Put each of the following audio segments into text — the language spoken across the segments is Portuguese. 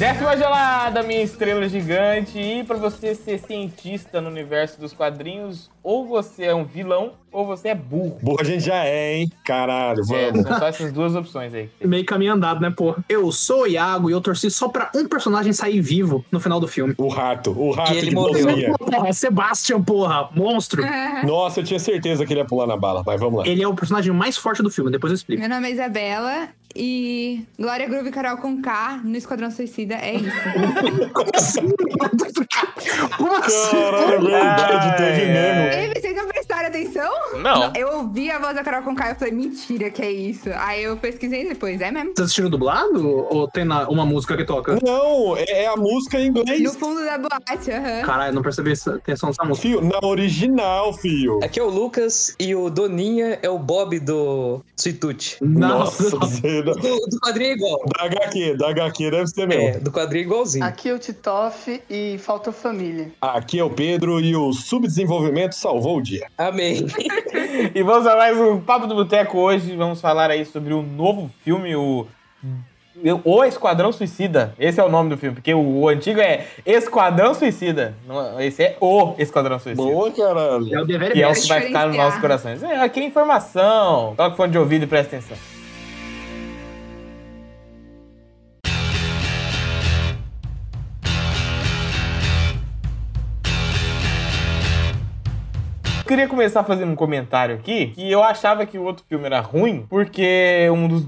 Desce uma gelada, minha estrela gigante. E pra você ser cientista no universo dos quadrinhos, ou você é um vilão, ou você é burro. Burro a gente já é, hein? Caralho, É, vamos. são só essas duas opções aí. Meio caminho andado, né, porra? Eu sou o Iago e eu torci só pra um personagem sair vivo no final do filme. O rato, o rato E ele morreu. bolsinha. Porra, Sebastian, porra, monstro. Nossa, eu tinha certeza que ele ia pular na bala, mas vamos lá. Ele é o personagem mais forte do filme, depois eu explico. Meu nome é Isabela e Glória Groove e Carol com K no Esquadrão Suicida é isso. Como assim? Como assim? Caralho, é verdade, teve mesmo. Ei, vocês não prestaram atenção? Não. Eu ouvi a voz da Carol com K e eu falei, mentira que é isso. Aí eu pesquisei depois, é mesmo. Vocês assistiram dublado? Ou tem na- uma música que toca? Não, é é a música em No inglês. fundo da boate, aham. Caralho, não percebi essa atenção nessa música. Fio, na original, fio. Aqui é o Lucas e o Doninha é o Bob do Suitute. Nossa, Nossa. Do, do quadrinho é igual. da HQ, da HQ deve ser É, mesmo. do quadrinho é igualzinho. Aqui é o Titoff e falta família. Aqui é o Pedro e o subdesenvolvimento salvou o dia. Amém. E vamos a mais um Papo do Boteco hoje. Vamos falar aí sobre o novo filme, o. O Esquadrão Suicida. Esse é o nome do filme, porque o, o antigo é Esquadrão Suicida. Esse é o Esquadrão Suicida. Boa, caralho. É o dever Que é o que vai ficar nos nossos corações. É, aqui é informação. Toca o fone de ouvido e presta atenção. Queria começar fazendo um comentário aqui que eu achava que o outro filme era ruim porque um dos,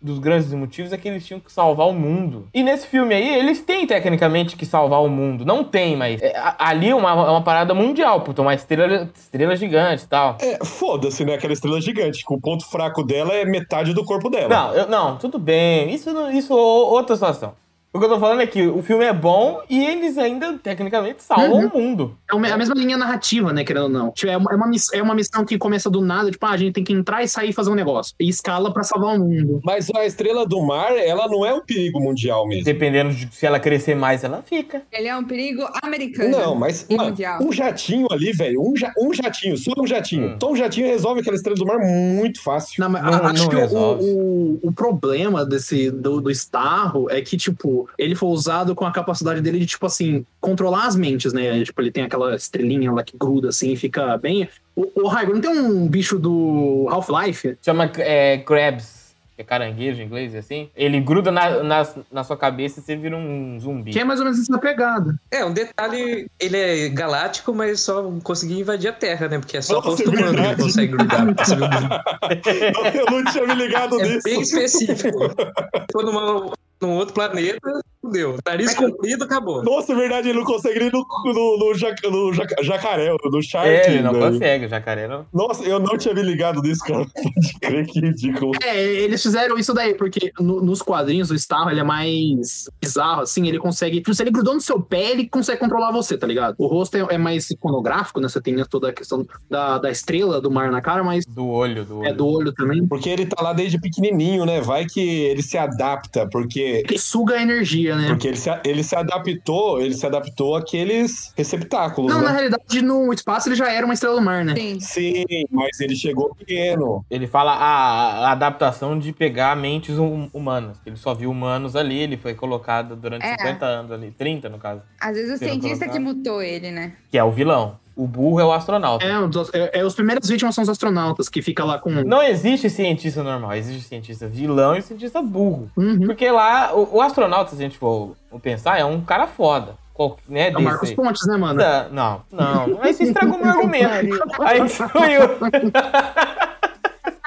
dos grandes motivos é que eles tinham que salvar o mundo. E nesse filme aí, eles têm tecnicamente que salvar o mundo. Não tem, mas é, ali é uma, é uma parada mundial, puta, uma estrela, estrela gigante e tal. É, foda-se, né? Aquela estrela gigante, que o ponto fraco dela é metade do corpo dela. Não, eu- não, tudo bem. Isso, não- isso é outra situação. O que eu tô falando é que o filme é bom e eles ainda, tecnicamente, salvam o mundo. É é a mesma linha narrativa, né, querendo ou não. Tipo, é uma, é uma miss- é uma missão que começa do nada, tipo, ah, a gente tem que entrar e sair e fazer um negócio. E escala pra salvar o mundo. Mas a estrela do mar, ela não é um perigo mundial mesmo. Dependendo de se ela crescer mais, ela fica. Ele é um perigo americano. Não, mas E mano, mundial. um jatinho ali, velho, um, ja- um jatinho, só um jatinho. Hum. Então um jatinho resolve aquela estrela do mar muito fácil. Não, mas Não- a- acho não que o, resolve. o, o problema desse do, do Starro é que, tipo, ele foi usado com a capacidade dele de, tipo assim, controlar as mentes, né? Tipo, ele tem aquela estrelinha lá que gruda assim e fica bem. O, o Raigo, não tem um bicho do Half-Life? Chama é, crabs, que é caranguejo em inglês, assim. Ele gruda na, na, na sua cabeça e você vira um zumbi. Que é mais ou menos essa pegada. É, um detalhe, ele é galáctico, mas só conseguiu invadir a Terra, né? Porque é só Nossa, rosto humano que consegue grudar. Eu não tinha me ligado É nisso. bem específico. For numa, num outro planeta, fudeu. Nariz comprido, acabou. Nossa, é verdade, ele não consegue ir no, no, no, jac- no jac- jacaré, no shark. É, ele não velho. consegue, o jacaré não. Nossa, eu não tinha me ligado nisso, cara. Pode crer que ridículo. É, eles fizeram isso daí, porque no- nos quadrinhos o Starro ele é mais bizarro, assim, ele consegue. Tipo, se ele grudou no seu pé, ele consegue controlar você, tá ligado? O rosto é, é mais iconográfico, né? Você tem toda a questão da, da estrela do mar na cara, mas Do olho, do olho. é do olho também. Porque ele tá lá desde pequenininho, né? Vai que ele se adapta, porque Ele suga a energia, né? porque ele se, ele se adaptou, ele se adaptou àqueles receptáculos, Não, né? na realidade, no espaço ele já era uma estrela do mar, né? Sim. Sim, mas ele chegou pequeno. Ele fala a, a adaptação de pegar mentes hum- humanas. Ele só viu humanos ali, ele foi colocado durante É. 50 anos ali, 30 no caso. Às vezes o cientista colocar. que mutou ele, né? Que é o vilão. O burro é o astronauta. É, os- é, é, os primeiras vítimas são os astronautas, que fica lá com. Não existe cientista normal, existe cientista vilão e cientista burro. Uhum. Porque lá, o, o astronauta, se a gente for, pensar, é um cara foda. Qual, né, É o Marcos aí. Pontes, né, mano? Não, não. Aí você estragou meu argumento. Aí foi eu.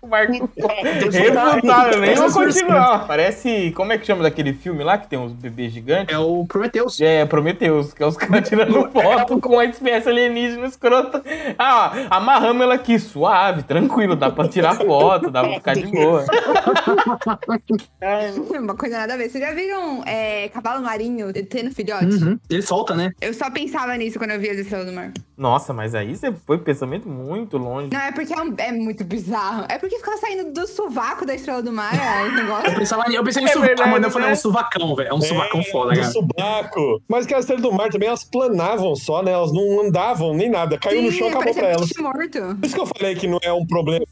O Marco refutável, nem vou continuar. Parece. Como é que chama daquele filme lá que tem uns bebês gigantes? É o Prometheus. É, Prometeus, que é os caras tirando foto com a espécie alienígena escrota. Ah, ó, amarramos ela aqui, suave, tranquilo, dá pra tirar foto, dá pra ficar de boa. Uma coisa nada a ver. Vocês já viram é, cavalo marinho tendo filhote? Uhum. Ele solta, né? Eu só pensava nisso quando eu via as estrelas do mar. Nossa, mas aí você foi pensamento muito longe. Não, é porque é, um- é muito bizarro. É porque ficava saindo do sovaco da estrela do mar, é um Eu negócio. pensava, eu pensei em É sovaco, verdade, mano. Eu falei, é né? um suvacão, velho. É um suvacão foda, do cara. subaco. Mas que as estrelas do mar também, elas planavam só, né? Elas não andavam nem nada. Caiu no chão, Sim, acabou pra elas. morto. Por isso que eu falei que não é um problema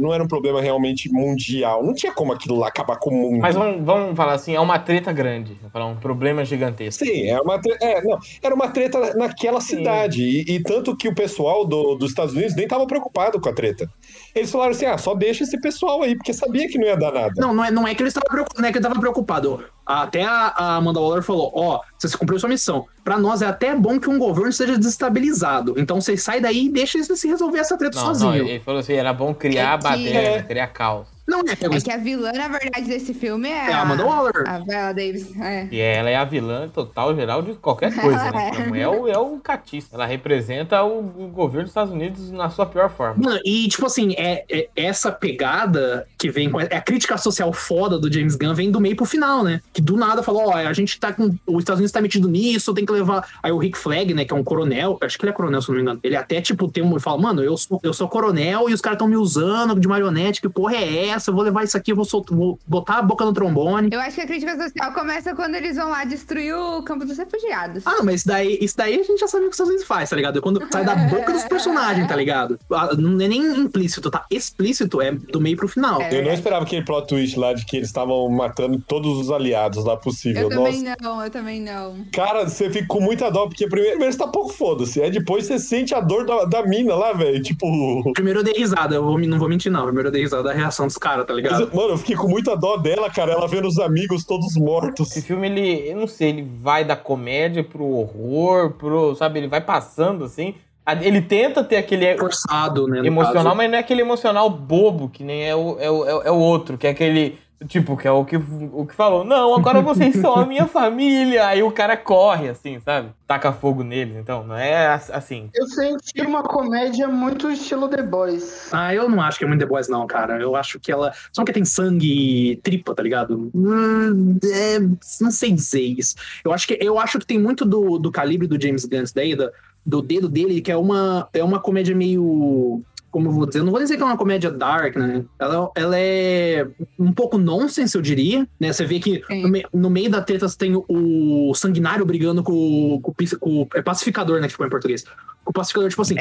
não era um problema realmente mundial. Não tinha como aquilo lá acabar com o mundo. Mas vamos, vamos falar assim, é uma treta grande. Vamos falar um problema gigantesco. Sim, é uma tre- é, não, era uma treta naquela cidade. E, e tanto que o pessoal do- dos Estados Unidos nem tava preocupado com a treta. Eles falaram assim: ah, só deixa esse pessoal aí, porque sabia que não ia dar nada. Não, não é, não é que ele estava preocupado, não é que ele estava preocupado. Até a, a Amanda Waller falou: ó, você cumpriu sua missão. Pra nós é até bom que um governo seja desestabilizado. Então você sai daí e deixa ele se resolver essa treta Não, não, sozinho. ele falou assim, era bom criar É baderna, É. criar caos. Não é, É que a vilã, na verdade, desse filme é, é a Amanda Waller. a Viola Davis. É. E ela é a vilã total, geral, de qualquer coisa, né? Então, é o, é o catista. Ela representa o, o governo dos Estados Unidos na sua pior forma. Mano, e tipo assim, é, é- essa pegada que vem com. É a crítica social foda do James Gunn vem do meio pro final, né? Que do nada falou: ó, a gente tá com. Os Estados Unidos tá metido nisso, tem que levar. Aí o Rick Flag, né, que é um coronel, acho que ele é coronel, se eu não me engano. Ele até, tipo, tem um. Fala, mano, eu sou, eu sou coronel e os caras tão me usando de marionete, que porra é essa? Eu vou levar isso aqui, eu vou, vou botar a boca no trombone. Eu acho que a crítica social começa quando eles vão lá destruir o campo dos refugiados. Ah, não, mas isso daí, isso daí a gente já sabe o que os Estados Unidos faz, tá ligado? É Quando sai da boca dos personagens, tá ligado? Ah, Não é nem implícito, tá? Explícito é do meio pro final. É. Eu não esperava aquele plot twist lá de que eles estavam matando todos os aliados lá possível. Eu Nossa. também não, eu também não. Cara, você fica com muita dó, porque primeiro, primeiro você tá pouco foda-se. Aí depois você sente a dor da, da mina lá, velho. Tipo. Primeiro eu dei risada, eu vou, não vou mentir, não. Primeiro eu dei risada da reação dos caras, tá ligado? Mas, mano, eu fiquei com muita dó dela, cara. Ela vendo os amigos todos mortos. Esse filme, ele, eu não sei, ele vai da comédia pro horror, pro, sabe, ele vai passando assim. Ele tenta ter aquele Forçado, né? emocional, caso. mas não é aquele emocional bobo, que nem é o, é o- é o outro, que é aquele. Tipo, que é o que, o que falou, não, agora vocês são a minha família. Aí o cara corre, assim, sabe? Taca fogo neles. Então, não é as- assim. Eu senti uma comédia muito estilo The Boys. Ah, eu não acho que é muito The Boys, não, cara. Eu acho que ela. Só que tem sangue e tripa, tá ligado? Hum, é, não sei dizer isso. Eu acho que, eu acho que tem muito do, do calibre do James Gunn daí, da- do dedo dele, que é uma, é uma comédia meio. Como eu vou dizer? Eu não vou dizer que é uma comédia dark, né? Ela, ela é um pouco nonsense, eu diria. Né? Você vê que no, me- no meio da treta você tem o, o sanguinário brigando com, o- com, com o é pacificador, né? Que ficou em português. O pacificador, tipo assim,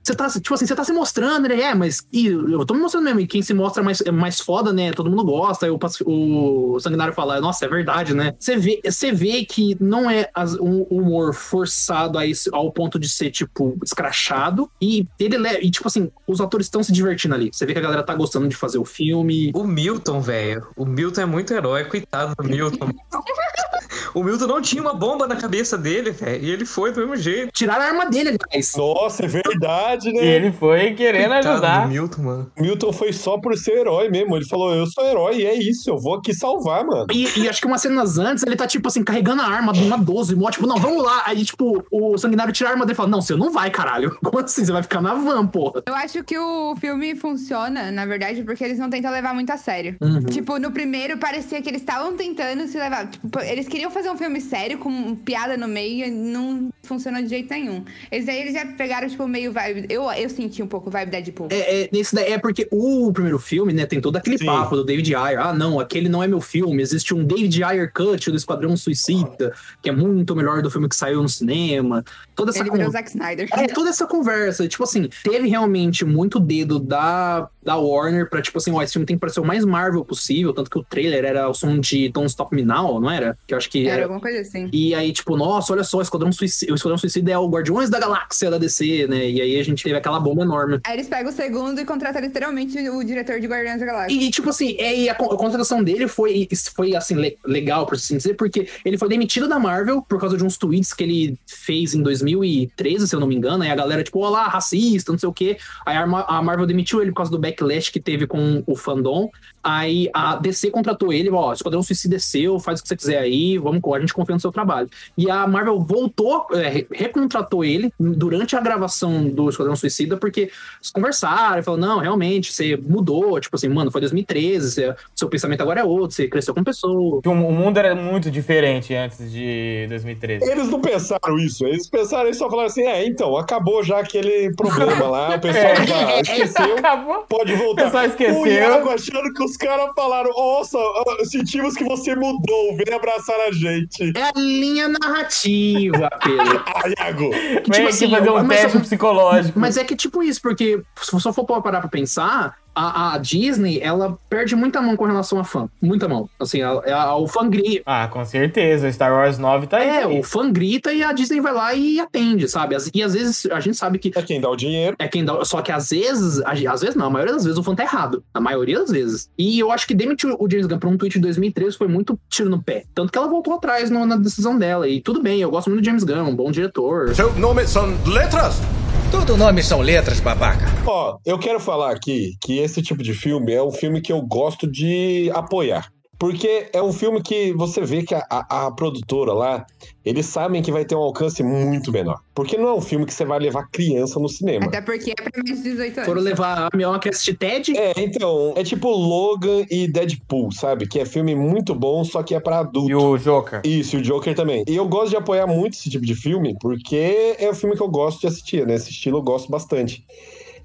você tá, tipo assim, você tá se mostrando, ele é, mas e, eu tô me mostrando mesmo, e quem se mostra mais, é mais foda, né? Todo mundo gosta, aí o, o sanguinário fala, nossa, é verdade, né? Você vê, você vê que não é as- um humor forçado a esse- ao ponto de ser, tipo, escrachado, e ele leva, e tipo assim, os atores estão se divertindo ali. Você vê que a galera tá gostando de fazer o filme. O Milton, velho. O Milton é muito herói, coitado do Milton. o Milton não tinha uma bomba na cabeça dele, velho. E ele foi do mesmo jeito. Tiraram a arma dele, aliás. Nossa, é verdade, E né? ele foi querendo Coitado ajudar. Milton, mano. Milton foi só por ser herói mesmo. Ele falou: Eu sou herói e é isso, eu vou aqui salvar, mano. E, e acho que umas cenas antes, ele tá, tipo assim, carregando a arma de uma 12, mó, tipo, não, vamos lá. Aí, tipo, o sanguinário tira a arma dele e fala, não, você não vai, caralho. Como assim? Você vai ficar na van, porra. Eu acho que o filme funciona, na verdade, porque eles não tentam levar muito a sério. Uhum. Tipo, no primeiro parecia que eles estavam tentando se levar. Tipo, eles queriam fazer um filme sério com piada no meio e não funcionou de jeito nenhum. Esse daí eles já pegaram, tipo, meio vibe. Eu, eu senti um pouco vibe Deadpool. É, é, nesse daí é porque o primeiro filme, né, tem todo aquele Sim. papo do David Ayer. Ah, não, aquele não é meu filme. Existe um David Ayer cut do Esquadrão Suicida, que é muito melhor do filme que saiu no cinema. Toda essa Ele con- Zack Snyder. É, toda essa conversa, tipo assim, teve realmente muito dedo da, da Warner pra, tipo assim, ó, esse filme tem que parecer o mais Marvel possível, tanto que o trailer era o som de Don't Stop Me Now, não era? Que eu acho que Era era, alguma coisa assim. e aí, tipo, nossa, olha só, o Esquadrão Suicida, o Esquadrão Suicida é o Guardiões da Galáxia da DC, né? E aí a gente teve aquela bomba enorme. Aí eles pegam o segundo e contratam literalmente o diretor de Guardiões da Galáxia. E, tipo assim, é, e a, a contratação dele foi, foi assim, le- legal, por assim dizer, porque ele foi demitido da Marvel por causa de uns tweets que ele fez em 2013, se eu não me engano. Aí a galera, tipo, olá, racista, não sei o quê. Aí a, Ma- a Marvel demitiu ele por causa do backlash que teve com o fandom. Aí a DC contratou ele, ó, Esquadrão Suicida desceu, faz o que você quiser aí, vamos, a gente confia no seu trabalho. E a Marvel voltou, é, re- recontratou ele durante a gravação do Esquadrão Suicida, porque eles conversaram, falaram, não, realmente, você mudou, tipo assim, mano, foi 2013, você- seu pensamento agora é outro, você cresceu como pessoa. Que O o mundo era muito diferente antes de 2013. Eles não pensaram isso. Eles pensaram, eles só falaram assim: é, então, acabou já aquele problema lá, o pessoal já esqueceu. Acabou. Pode O voltar. pessoal esqueceu. O Iago achando que os caras falaram: Nossa, ah, sentimos que você mudou, vem abraçar a gente. É a linha narrativa, Pedro. Ah, Iago. Que, Vem aqui fazer um mas- teste psicológico. Mas é que tipo isso, porque se você for parar pra pensar, a, a Disney, ela perde muita mão com relação a fã. Muita mão. Assim, a, a- o fã grita. Ah, com certeza. Star Wars 9 tá aí. É, o fã grita e a Disney vai lá e atende, sabe? As- E às vezes a gente sabe que É quem dá o dinheiro. é quem dá. Só que às vezes, às vezes não, a maioria das vezes o fã tá errado. A maioria das vezes. E eu acho que demitir o James Gunn pra um tweet de 2013 foi muito tiro no pé. Tanto que ela voltou atrás no- na decisão dela. E tudo bem, eu gosto muito do James Gunn, um bom diretor. Seu nome são letras? Tudo nome são letras, babaca. Ó, eu quero falar aqui que esse tipo de filme é um filme que eu gosto de apoiar. Porque é um filme que você vê que a, a- a produtora lá, eles sabem que vai ter um alcance muito menor. Porque não é um filme que você vai levar criança no cinema. Até porque é pra mais de 18 anos. Foram levar a Mion que assistir Ted. É, então, é tipo Logan e Deadpool, sabe? Que é filme muito bom, só que é pra adulto. E o Joker. Isso, e o Joker também. E eu gosto de apoiar muito esse tipo de filme, porque é o filme que eu gosto de assistir, né? Esse estilo eu gosto bastante.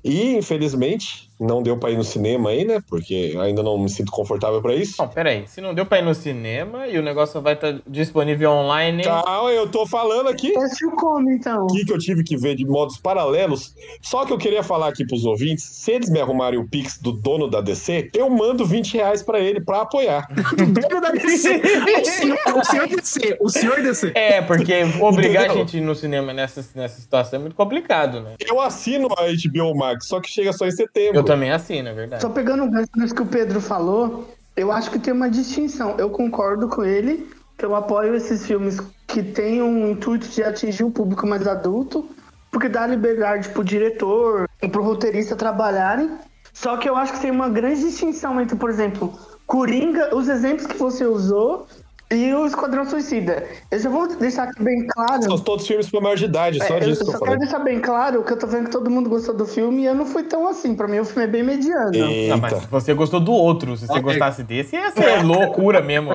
E, infelizmente, não deu pra ir no cinema aí, né? Porque ainda não me sinto confortável pra isso. Não, peraí. Se não deu pra ir no cinema e o negócio vai estar disponível online. Calma, eu tô falando aqui Assistiu como, então? aqui que eu tive que ver de modos paralelos. Só que eu queria falar aqui pros ouvintes, se eles me arrumarem o Pix do dono da DC, eu mando 20 reais pra ele pra apoiar. dono da DC. O senhor, o senhor DC. O senhor DC. É, porque obrigar a Entendeu? gente a ir no cinema nessa, nessa situação é muito complicado, né? Eu assino a HBO Max, só que chega só em setembro. Eu também é verdade. Só pegando o que o Pedro falou, eu acho que tem uma distinção. Eu concordo com ele, eu apoio esses filmes que têm um intuito de atingir o público mais adulto, porque dá liberdade pro diretor e pro roteirista trabalharem. Só que eu acho que tem uma grande distinção entre, por exemplo, Coringa, os exemplos que você usou, e o Esquadrão Suicida. Eu já vou deixar aqui bem claro. São todos filmes para maior de idade, só É, eu disso que só eu quero falei. deixar bem claro que eu tô vendo que todo mundo gostou do filme e eu não fui tão assim. Pra mim, o filme é bem mediano. Não, mas Eita. se você gostou do outro, se você Ok. gostasse desse, ia ser loucura mesmo.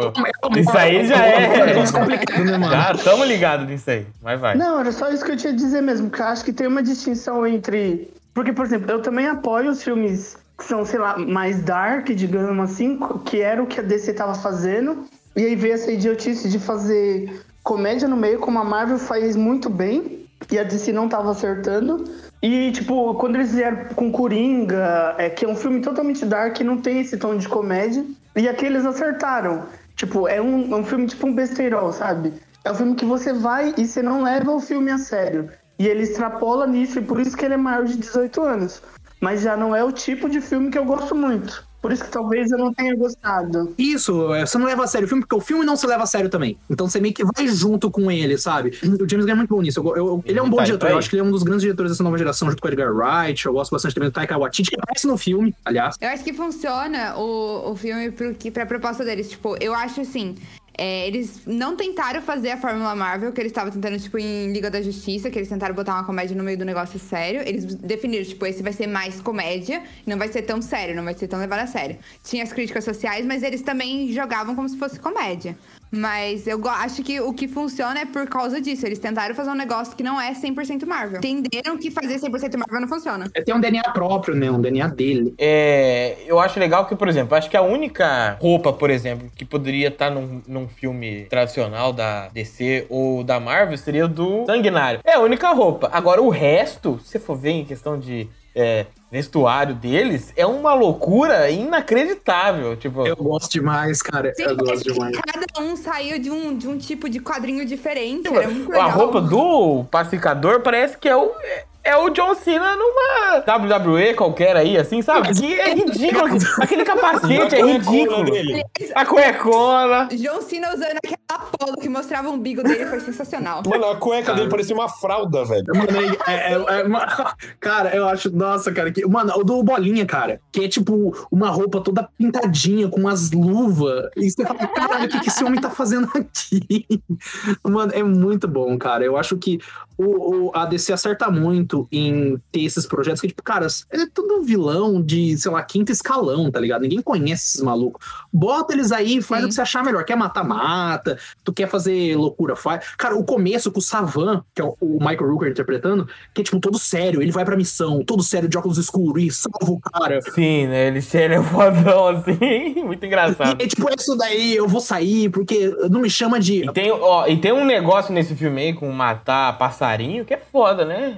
Isso aí já é. complicado, né, mano? Já tamo ligado nisso aí. Mas vai. Não, era só isso que eu tinha a dizer mesmo, porque eu acho que tem uma distinção entre. Porque, por exemplo, eu também apoio os filmes que são, sei lá, mais dark, digamos assim, que era o que a DC tava fazendo. E aí veio essa idiotice de fazer comédia no meio, como a Marvel faz muito bem, e a DC não tava acertando. E, tipo, quando eles vieram com Coringa, é, que é um filme totalmente dark, não tem esse tom de comédia, e aqui eles acertaram. Tipo, é um, é um filme tipo um besteirol, sabe? É um filme que você vai e você não leva o filme a sério. E ele extrapola nisso, e por isso que ele é maior de 18 anos. Mas já não é o tipo de filme que eu gosto muito. Por isso que talvez eu não tenha gostado. Isso, é, você não leva a sério o filme, porque o filme não se leva a sério também. Então você meio que vai junto com ele, sabe? O James Gunn é muito bom nisso. Eu- eu- ele é um bom Tá, diretor, tá eu acho que ele é um dos grandes diretores dessa nova geração, junto com o Edgar Wright. Eu gosto bastante também do Taika Waititi, que aparece no filme, aliás. Eu acho que funciona o, o filme pro, que, pra proposta deles. Tipo, eu acho assim. É, eles não tentaram fazer a Fórmula Marvel, que eles estavam tentando, tipo, em Liga da Justiça, que eles tentaram botar uma comédia no meio do negócio sério. Eles definiram, tipo, esse vai ser mais comédia, não vai ser tão sério, não vai ser tão levado a sério. Tinha as críticas sociais, mas eles também jogavam como se fosse comédia. Mas eu acho que o que funciona é por causa disso. Eles tentaram fazer um negócio que não é 100% Marvel. Entenderam que fazer 100% Marvel não funciona. É, tem um DNA próprio, né? Um DNA dele. É, eu acho legal que, por exemplo, acho que a única roupa, por exemplo, que poderia estar num, num filme tradicional da DC ou da Marvel seria do Sanguinário. É a única roupa. Agora, o resto, se você for ver em questão de é, vestuário deles, é uma loucura inacreditável. Tipo, Eu gosto demais, cara. Sim, eu gosto que demais. cada um saiu de um, de um tipo de quadrinho diferente. Era muito legal. a roupa do pacificador parece que é o. É o John Cena numa WWE qualquer aí, assim, sabe? Que é ridículo. Aquele capacete é ridículo. Dele. A cuecona. John Cena usando aquela polo que mostrava o umbigo dele foi sensacional. Mano, a cueca dele parecia uma fralda, velho. Mano, é, é- é- é uma- cara, eu acho, nossa, cara, que, mano, o do Bolinha, cara, que é tipo uma roupa toda pintadinha, com umas luvas, e você fala, caralho, o que, que esse homem tá fazendo aqui? Mano, é muito bom, cara. Eu acho que o, o- a DC acerta muito em ter esses projetos que, tipo, cara, é tudo vilão de, sei lá, quinto escalão, tá ligado? Ninguém conhece esses malucos. Bota eles aí, faz Sim. o que você achar melhor. Quer matar, mata. Tu quer fazer loucura, faz. Cara, o começo com o Savan, que é o o Michael Rooker interpretando, que é tipo todo sério, ele vai pra missão, todo sério de óculos escuros e salva o cara. Sim, né? Ele, ele é fodão, assim. Muito engraçado. E é tipo, é isso daí, eu vou sair, porque não me chama de. E tem, ó, e tem um negócio nesse filme aí com matar passarinho que é foda, né?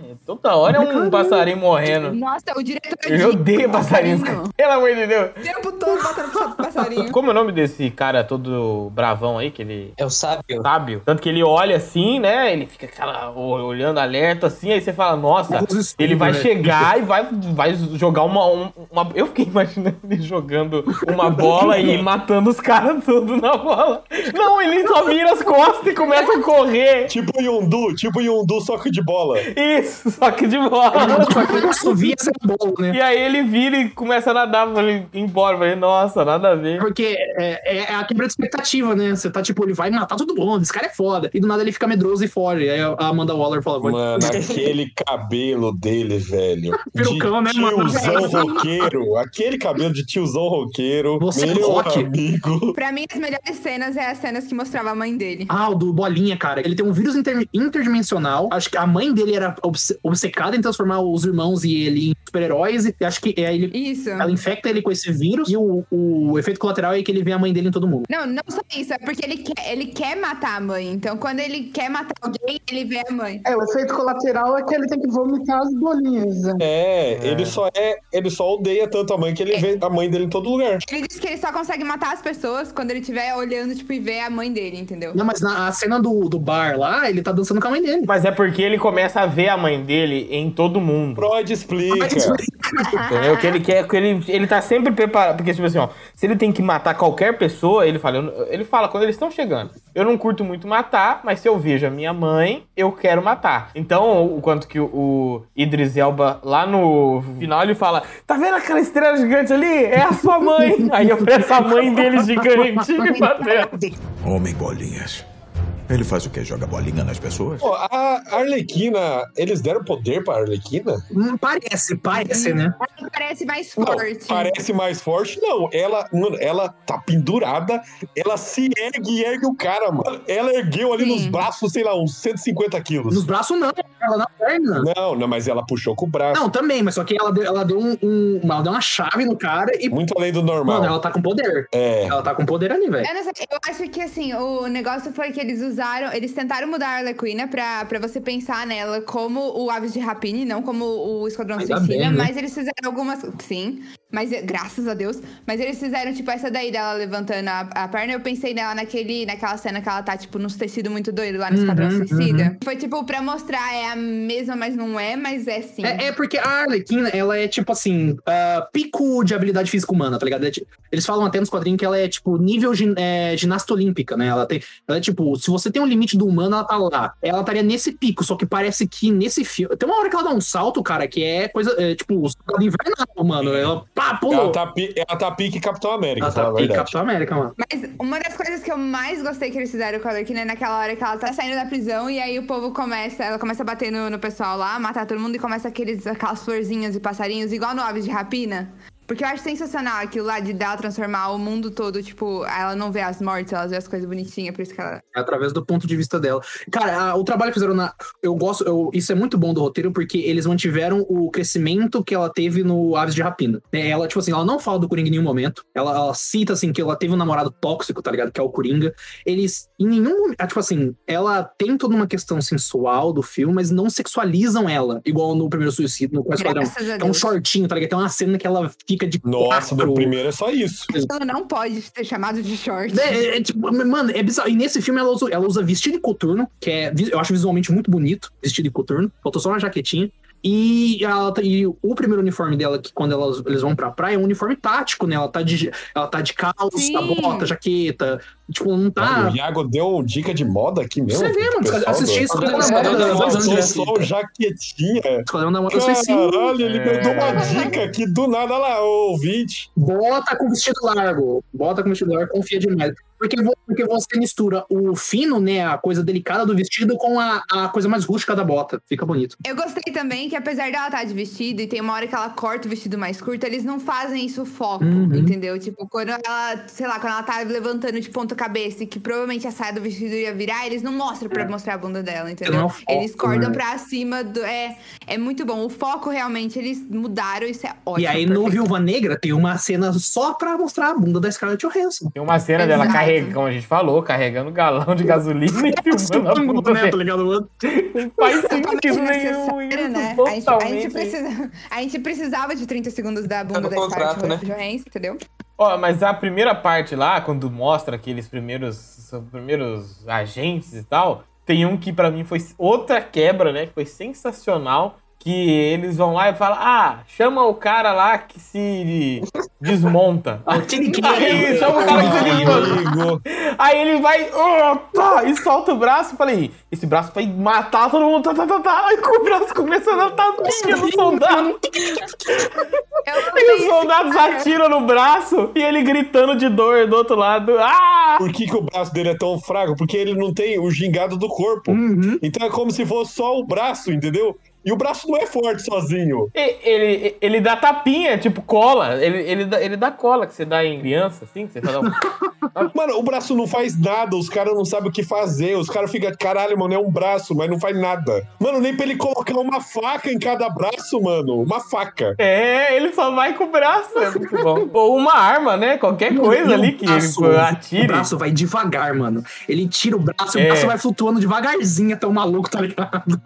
Toda hora é um passarinho morrendo. Nossa, o diretor é Eu odeio passarinhos, cara. Pelo amor de Deus. O tempo todo batendo passarinho. Como é o nome desse cara todo bravão aí, que ele... É o sábio. Sábio. Tanto que ele olha assim, né? Ele fica aquela, olhando alerta assim, aí você fala, nossa, escuros, ele vai né? chegar e vai, vai jogar uma, um- uma. Eu fiquei imaginando ele jogando uma bola e matando os caras tudo na bola. Não, ele só vira as costas e começa a correr. Tipo Yondu, tipo Yondu, só que de bola. Isso, só que de bola. Só que essa bola, né? E aí ele vira e começa a nadar pra ele ir embora. Eu Falei, nossa, nada a ver. Porque é, é- é a quebra de expectativa, né? Você tá tipo, ele vai matar todo mundo, esse cara é foda. E do nada ele fica medroso e foge. Aí a Amanda Waller fala. Mano, aquele cabelo dele, velho. Perucão, né, mano? tiozão roqueiro. Aquele cabelo de tiozão roqueiro. Você é meu rock. amigo. Pra mim, as melhores cenas é as cenas que mostrava a mãe dele. Ah, o do Bolinha, cara. Ele tem um vírus inter- interdimensional. Acho que a mãe dele era obce- obcecada em transformar os irmãos e ele em super-heróis. E acho que é, ele, Isso. ela infecta ele com esse vírus. E o, o efeito colateral é que ele vê a mãe dele em todo mundo. Não, não só isso, é porque ele quer, ele quer matar a mãe. Então, quando ele quer matar alguém, ele vê a mãe. É, o efeito colateral é que ele tem que vomitar as bolinhas. né? É, ele só é. Ele só odeia tanto a mãe que ele vê a mãe dele em todo lugar. Ele diz que ele só consegue matar as pessoas quando ele estiver olhando, tipo, e ver a mãe dele, entendeu? Não, mas na a cena do, do bar lá, ele tá dançando com a mãe dele. Mas é porque ele começa a ver a mãe dele em todo mundo. Freud explica. Entendeu? Que ele quer, que ele, ele tá sempre preparado. Porque, tipo assim, ó, se ele tem que matar qualquer pessoa, ele fala, eu ele fala quando eles estão chegando. Eu não curto muito matar, mas se eu vejo a minha mãe, eu quero matar. Então, o quanto que o, o Idris Elba, lá no final, ele fala: Tá vendo aquela estrela gigante ali? É a sua mãe. Aí eu peço a mãe dele gigante me batendo. Homem bolinhas. Ele faz o quê? Joga bolinha nas pessoas? Pô, a Arlequina, eles deram poder pra Arlequina? Hum, parece, parece, né? Parece mais Não, forte. parece mais forte. Não, ela, mano, ela tá pendurada, ela se ergue e ergue o cara, mano. Ela ergueu ali Sim. nos braços, sei lá, uns 150 quilos. Nos braços não, ela na perna. Não, não, mas ela puxou com o braço. Não, também, mas só que ela deu, ela deu um, um- ela deu uma chave no cara e. Muito além do normal. Mano, ela tá com poder. É. Ela tá com poder ali, velho. Eu não eu acho que assim, o negócio foi que eles usaram, eles tentaram mudar a Arlequina pra, pra você pensar nela como o Aves de Rapine, não como o Esquadrão Ainda Suicida, bem, né? mas eles fizeram algumas. Sim, mas graças a Deus. Mas eles fizeram, tipo, essa daí dela levantando a, a perna. Eu pensei nela naquele, naquela cena que ela tá, tipo, nos tecidos muito doido lá no Esquadrão Uhum, Suicida. Foi, tipo, pra mostrar, é a mesma, mas não é, mas é sim. É, é porque a Arlequina, ela é tipo assim, ah, pico de habilidade física humana, tá ligado? É ti- Eles falam até nos quadrinhos que ela é tipo nível gin, é, ginasta olímpica, né? Ela tem. Ela é tipo, se você tem um limite do humano, ela tá lá. Ela estaria nesse pico, só que parece que nesse filme. Tem uma hora que ela dá um salto, cara, que é coisa. É, tipo, soldado invernal, mano. Ela pá, pulou. Ela tá, pi- ela tá pique Capitão América, Ela tá verdade. Capitão América, mano. Mas uma das coisas que eu mais gostei que eles fizeram com a Arlequina é naquela hora que ela tá saindo da prisão e aí o povo começa, ela começa a bater no, no pessoal lá, matar todo mundo e começa aqueles, aquelas florzinhas e passarinhos, igual no Aves de Rapina. Porque eu acho sensacional aquilo lá de dela transformar o mundo todo, tipo, ela não vê as mortes, ela vê as coisas bonitinhas, por isso que ela. É através do ponto de vista dela. Cara, a- o trabalho que fizeram na. Eu gosto. eu- isso é muito bom do roteiro, porque eles mantiveram o crescimento que ela teve no Aves de Rapina. né? Ela, tipo assim, ela não fala do Coringa em nenhum momento. Ela, ela cita, assim, que ela teve um namorado tóxico, tá ligado? Que é o Coringa. Eles, em nenhum momento. ah, Tipo assim, ela tem toda uma questão sensual do filme, mas não sexualizam ela. Igual no primeiro suicídio, no Quase Esquadrão. É um shortinho, tá ligado? Tem uma cena que ela fica de. Nossa, quatro. no primeiro é só isso. Ela não pode ser chamada de short. É, é, é, tipo, mano, é bizarro. E nesse filme ela usa, ela usa vestido de coturno, que é, eu acho visualmente muito bonito, vestido de coturno. Faltou só uma jaquetinha. E, ela tá- e o primeiro uniforme dela, que quando elas, eles vão pra praia, é um uniforme tático, né? Ela tá de, ela tá de calça, Sim. bota, jaqueta. Tipo, não tá. O Iago deu dica de moda aqui mesmo. Você vê, mano, assisti do- isso quando eu Esquadrão da dois Moda, anos Só, jaquetinha. Esquadrão da Moda Suicida. Caralho, ele É. me deu uma dica aqui do nada lá, ouvinte. Bota com vestido largo. Bota com vestido largo, confia demais. Porque, porque você mistura o fino, né, a coisa delicada do vestido com a, a coisa mais rústica da bota. Fica bonito. Eu gostei também que, apesar dela estar de vestido e tem uma hora que ela corta o vestido mais curto, eles não fazem isso foco, Uhum. entendeu? Tipo, quando ela, sei lá, quando ela tá levantando de ponta cabeça e que provavelmente a saia do vestido ia virar, eles não mostram pra mostrar a bunda dela, Não é entendeu? o foco, eles cortam né? pra cima do. É, é muito bom. O foco realmente eles mudaram, isso é ótimo. e aí no perfeito. Viúva Negra tem uma cena só pra mostrar a bunda da Scarlett Johansson. Tem uma cena dela Exato. Carregando, como a gente falou, carregando galão de gasolina e filmando a bunda né, tá ligado? Não faz sentido nenhum isso, né? A gente, a, gente precisa, a gente precisava de 30 segundos da bunda no da contrato, Scarlett né? Johansson, entendeu? Ó, mas a primeira parte lá, quando mostra aqueles primeiros, primeiros agentes e tal, tem um que pra mim foi outra quebra, né? Que foi sensacional. Que eles vão lá e falam: Ah, chama o cara lá que se desmonta. Que Aí, chama o cara que se desmonta. Aí ele vai oh, tá, e solta o braço. Falei, esse braço vai matar todo mundo. Tá, tá, tá, tá. Aí o braço começa a dar tapinha no soldado. E os soldados cara. atiram no braço e ele gritando de dor do outro lado. Ah! Por que, que o braço dele é tão fraco? Porque ele não tem o gingado do corpo. Uhum. Então é como se fosse só o braço, entendeu? E o braço não é forte sozinho. E- Ele, ele dá tapinha, tipo cola. Ele, ele, dá, ele dá cola que você dá em criança, assim, que você fala. Mano, o braço não faz nada, os caras não sabem o que fazer. Os caras ficam, caralho, mano, é um braço, mas não faz nada. Mano, nem pra ele colocar uma faca em cada braço, mano. Uma faca. É, ele só vai com o braço. É muito bom. Ou uma arma, né? Qualquer coisa o ali que braço- ele O atire. braço vai devagar, mano. Ele tira o braço e É. o braço vai flutuando devagarzinho até o maluco, tá ligado?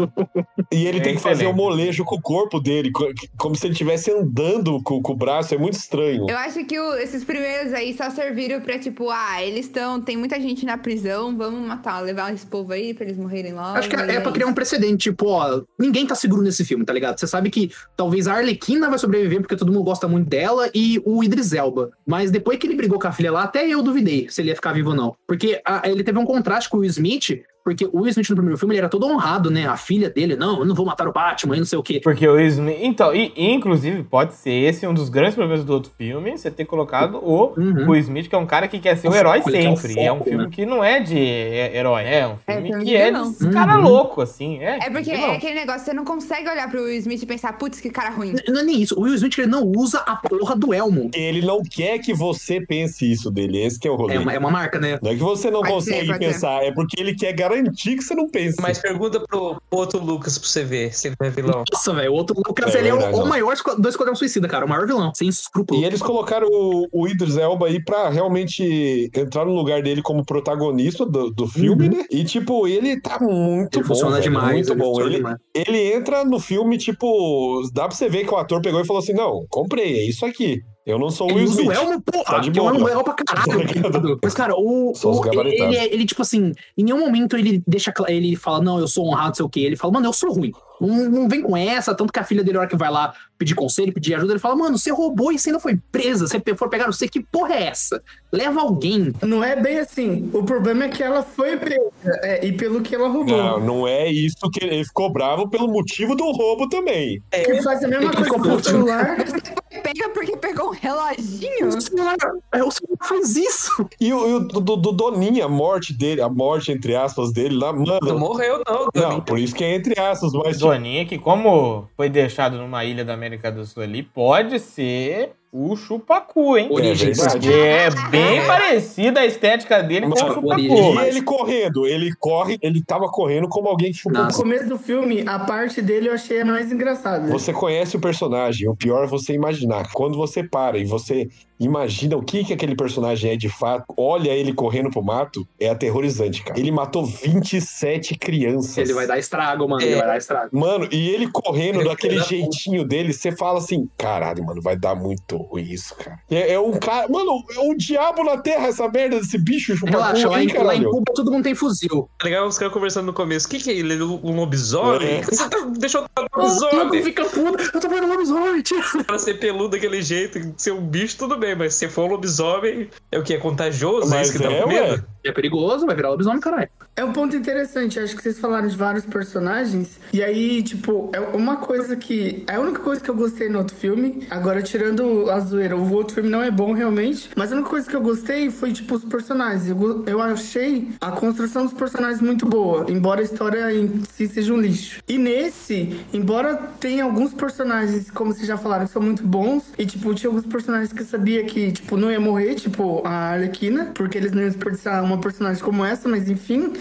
E ele É tem que fazer o excelente. molejo com o corpo dele, co- como se ele estivesse andando com, com o braço. É muito estranho. Eu acho que o- esses primeiros aí só serviram pra, tipo, ah, eles estão. Tem muita gente na prisão, vamos matar, levar esse povo aí pra eles morrerem logo. Acho que é, é pra criar um precedente, tipo, ó, ninguém tá seguro nesse filme, tá ligado? Você sabe que talvez a Arlequina vai sobreviver porque todo mundo gosta muito dela e o Idris Elba. Mas depois que ele brigou com a filha lá, até eu duvidei se ele ia ficar vivo ou não. Porque a- ele teve um contraste com o Smith, porque o Will Smith no primeiro filme ele era todo honrado, né? A filha dele, não, eu não vou matar o Batman e não sei o quê. Porque o Smith. Então, e, e, inclusive, pode ser esse um dos grandes problemas do outro filme, você ter colocado o Uhum. Will Smith, que é um cara que quer ser o herói o sempre. é um filme né? que não é de he- herói, é um filme filme que de é vilão. de cara Uhum. louco, assim. É, É porque é aquele negócio, você não consegue olhar pro Will Smith e pensar, putz, que cara ruim. Não é nem isso, o Will Smith ele não usa a porra do elmo. Ele não quer que você pense isso dele. Esse que é o rolê. É uma, é uma marca, né? Não é que você não Pode consegue ser, pensar, é porque ele quer garantir que você não pense. Mas pergunta pro outro Lucas pra você ver se ele é vilão. Nossa, velho, o outro Lucas, É ele é verdade, o, o maior do Esquadrão Suicida, cara, o maior vilão, sem escrúpulo. E eles colocaram o, o Idris Elba aí pra realmente entrar no lugar dele como protagonista do, do filme, né? E, tipo, ele tá muito Ele bom. funciona velho, demais, Muito ele bom. funciona Ele, demais. ele entra no filme, tipo, dá pra você ver que o ator pegou e falou assim: não, comprei, é isso aqui. Eu não sou o Will usa o Smith. elmo, porra, Tá de é boa. elmo legal pra caralho. Tá tá ligado? Mas, cara, o, o- ele, ele, tipo assim, em nenhum momento ele deixa, ele fala, não, eu sou honrado, sei o quê. Ele fala, mano, eu sou ruim. Não, não vem com essa, tanto que a filha dele, na hora que vai lá pedir conselho, pedir ajuda, ele fala, mano, você roubou e você não foi presa, você for pegar você, que porra é essa? Leva alguém. Não é bem assim. O problema é que ela foi presa. é, e pelo que ela roubou. Não, não é isso que ele ficou bravo pelo motivo do roubo também. Que faz a mesma Ele coisa com o celular. Pega porque pegou um reloginho. O celular, é, o celular faz isso. E o, e o do, do- do Doninha, a morte dele, a morte, entre aspas, dele lá, Não mano. morreu, não. Não, por isso que é entre aspas, mas tipo, Que como foi deixado numa ilha da América do Sul ali, pode ser o chupacu, hein? Porque é bem parecida a estética dele com o chupacu. E ele correndo, ele corre, ele tava correndo como alguém que chupou. No começo do filme, a parte dele eu achei a mais engraçada. Você conhece o personagem, o pior é você imaginar. Quando você para e você imagina o que, que aquele personagem é de fato, olha ele correndo pro mato, é aterrorizante, cara. Ele matou 27 crianças. Ele vai dar estrago, mano, É. ele vai dar estrago. Mano, e ele correndo Ele daquele jeitinho dele, você fala assim: caralho, mano, vai dar muito ruim isso, cara. É, é um cara. Mano, é um diabo na terra essa merda desse bicho Relaxa, lá em, lá em? Cuba todo mundo tem fuzil. Tá legal os caras conversando no começo. O que, que é ele? É um lobisomem? É. Você tá, deixou O lobisomem. fica puto, eu tô vendo lobisomem, tira. Pra ser peludo daquele jeito, ser um bicho, tudo bem, mas se for um lobisomem, é o que? É contagioso? é Mas isso que dá é, medo? É perigoso, vai virar lobisomem, caralho. É um ponto interessante, acho que vocês falaram de vários personagens, e aí, tipo, é uma coisa que. É a única coisa que eu gostei no outro filme, agora tirando a zoeira, o outro filme não é bom realmente, mas a única coisa que eu gostei foi, tipo, os personagens. Eu, eu achei a construção dos personagens muito boa, embora a história em si seja um lixo. E nesse, embora tenha alguns personagens, como vocês já falaram, que são muito bons, e, tipo, tinha alguns personagens que eu sabia que, tipo, não ia morrer, tipo, a Arlequina, porque eles não iam desperdiçar uma personagem como essa, mas enfim.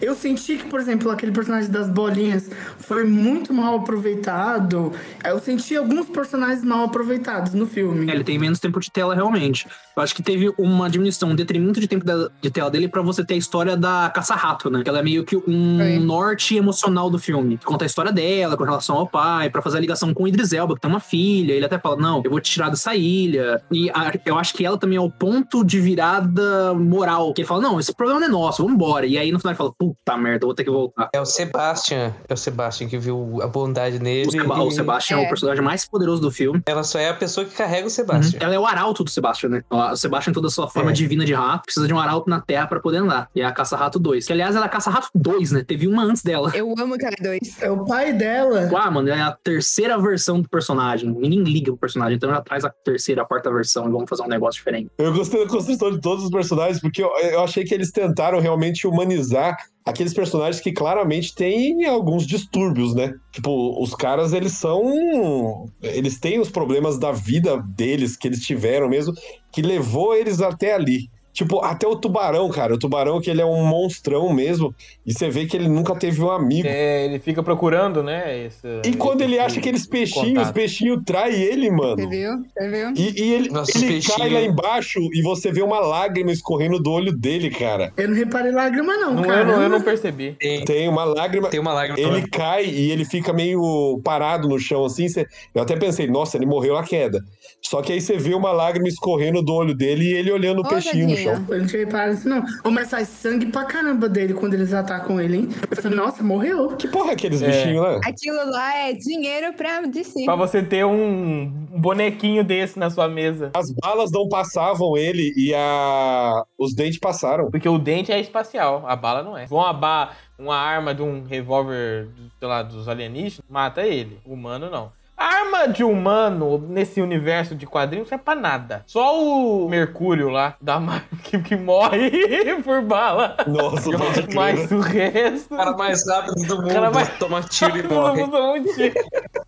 Eu senti que, por exemplo, aquele personagem das bolinhas foi muito mal aproveitado. Eu senti alguns personagens mal aproveitados no filme. É, Ele tem menos tempo de tela, realmente. Eu acho que teve uma diminuição, um detrimento de tempo de tela dele pra você ter a história da caça-rato, né? Que ela é meio que um Foi. norte emocional do filme. Que conta a história dela com relação ao pai, pra fazer a ligação com o Idris Elba, que tem uma filha. Ele até fala, não, eu vou te tirar dessa ilha. E a- eu acho que ela também é o ponto de virada moral. Que ele fala, não, esse problema não é nosso, vambora. E aí no final ele fala, puta merda, eu vou ter que voltar. É o Sebastian. É o Sebastian que viu a bondade nele. O, Seba- o e Sebastian é. É. o personagem mais poderoso do filme. Ela só é a pessoa que carrega o Sebastian. Ela é o arauto do Sebastian, né? O Sebastian, toda a sua forma É. divina de rato, precisa de um arauto na Terra pra poder andar. E é a Caça-Rato 2. Que, aliás, ela é a Caça-Rato 2, né? Teve uma antes dela. Eu amo aquela dois. É o pai dela. Ah, mano, é a terceira versão do personagem. Ninguém liga pro personagem, então já traz a terceira, a quarta versão e vamos fazer um negócio diferente. Eu gostei da construção de todos os personagens, porque eu, eu achei que eles tentaram realmente humanizar aqueles personagens que claramente têm alguns distúrbios, né? Tipo, os caras, eles são. Eles têm os problemas da vida deles, que eles tiveram mesmo, que levou eles até ali. Tipo, até o tubarão, cara. O tubarão, que ele é um monstrão mesmo, e você vê que ele nunca teve um amigo. É, ele fica procurando, né? esse- E quando ele acha aqueles peixinhos, os peixinhos traem ele, mano. Você viu? Você viu? E, e ele, Nossa, ele peixinho. cai lá embaixo e você vê uma lágrima escorrendo do olho dele, cara. Eu não reparei lágrima, não, Não, cara. eu, não, eu não percebi. Tem, Tem uma lágrima. tem uma lágrima. Ele cai e ele fica meio parado no chão, assim. cê- Eu até pensei, nossa, ele morreu na queda. Só que aí você vê uma lágrima escorrendo do olho dele e ele olhando o peixinho no tadinho. Chão. Eu não tinha reparado isso, não. Ô, mas sai sangue pra caramba dele quando eles atacam ele, hein? Eu falei, nossa, morreu. Que porra é aqueles É. bichinhos lá? Aquilo lá é dinheiro pra DC. Pra você ter um bonequinho desse na sua mesa. As balas não passavam ele e a... os dentes passaram. Porque o dente é espacial, a bala não é. Uma, ba... uma arma de um revólver, sei lá, dos alienígenas, mata ele. O humano não. A arma de humano nesse universo de quadrinhos serve pra nada. Só o Mercúrio lá, da Mar- que, que morre por bala. Nossa. Mas o resto. O cara mais rápido do mundo cara vai- toma tiro e Todo morre. mundo toma tiro.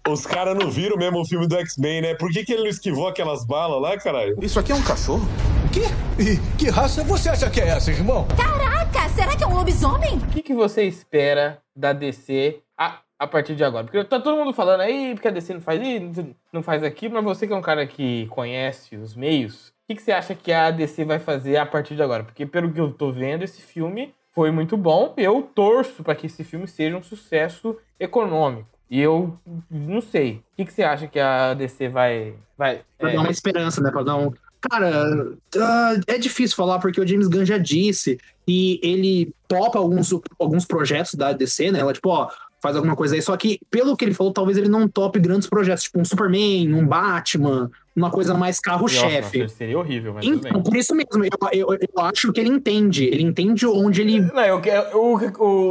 Os caras não viram mesmo o filme do X-Men, né? Por que, que ele não esquivou aquelas balas lá, caralho? Isso aqui é um cachorro? O quê? E que raça você acha que é essa, irmão? Caraca, será que é um lobisomem? O que, que você espera da DC a, a partir de agora? Porque tá todo mundo falando aí, porque a DC não faz isso, não faz aquilo, mas você que é um cara que conhece os meios, o que, que você acha que a DC vai fazer a partir de agora? Porque pelo que eu tô vendo, esse filme foi muito bom. Eu torço para que esse filme seja um sucesso econômico. E eu não sei. O que, que você acha que a DC vai. vai Pra é, dar uma esperança, né? Pra dar um. Cara, ah, é difícil falar porque o James Gunn já disse que ele topa alguns, alguns projetos da DC, né? Ela, tipo, ó, faz alguma coisa aí. Só que, pelo que ele falou, talvez ele não tope grandes projetos, tipo um Superman, um Batman, uma coisa mais carro-chefe. seria horrível, mas Então, por isso mesmo, eu, eu, eu acho que ele entende. Ele entende onde ele. Não, eu, que- o,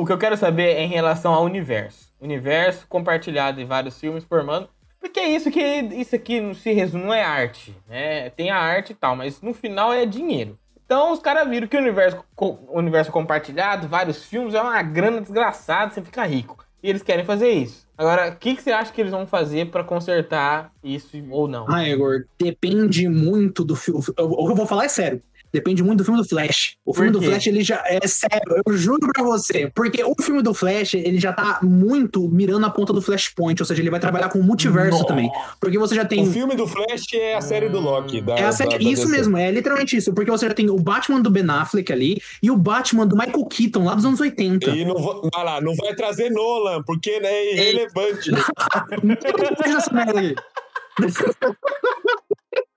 o, que eu quero saber é em relação ao universo. Universo compartilhado em vários filmes formando. Porque é isso que isso aqui não se resume, não é arte, né? Tem a arte e tal, mas no final é dinheiro. Então os caras viram que o universo, o universo compartilhado, vários filmes, é uma grana desgraçada, você fica rico. E eles querem fazer isso. Agora, o que, que você acha que eles vão fazer pra consertar isso ou não? Ah, Igor, depende muito do filme. O que eu vou falar é sério. Depende muito do filme do Flash. O filme do? Flash, ele já. É sério, eu juro pra você. Porque o filme do Flash, ele já tá muito mirando a ponta do Flashpoint. Ou seja, ele vai trabalhar com o multiverso também. Porque você já tem. O filme do Flash é a série do Loki. Da, É a série- da- da isso DC. mesmo, é literalmente isso. Porque você já tem o Batman do Ben Affleck ali e o Batman do Michael Keaton, lá dos anos 80. E não, va- ah lá, não vai trazer Nolan, porque né, é irrelevante. Olha essa merda aí.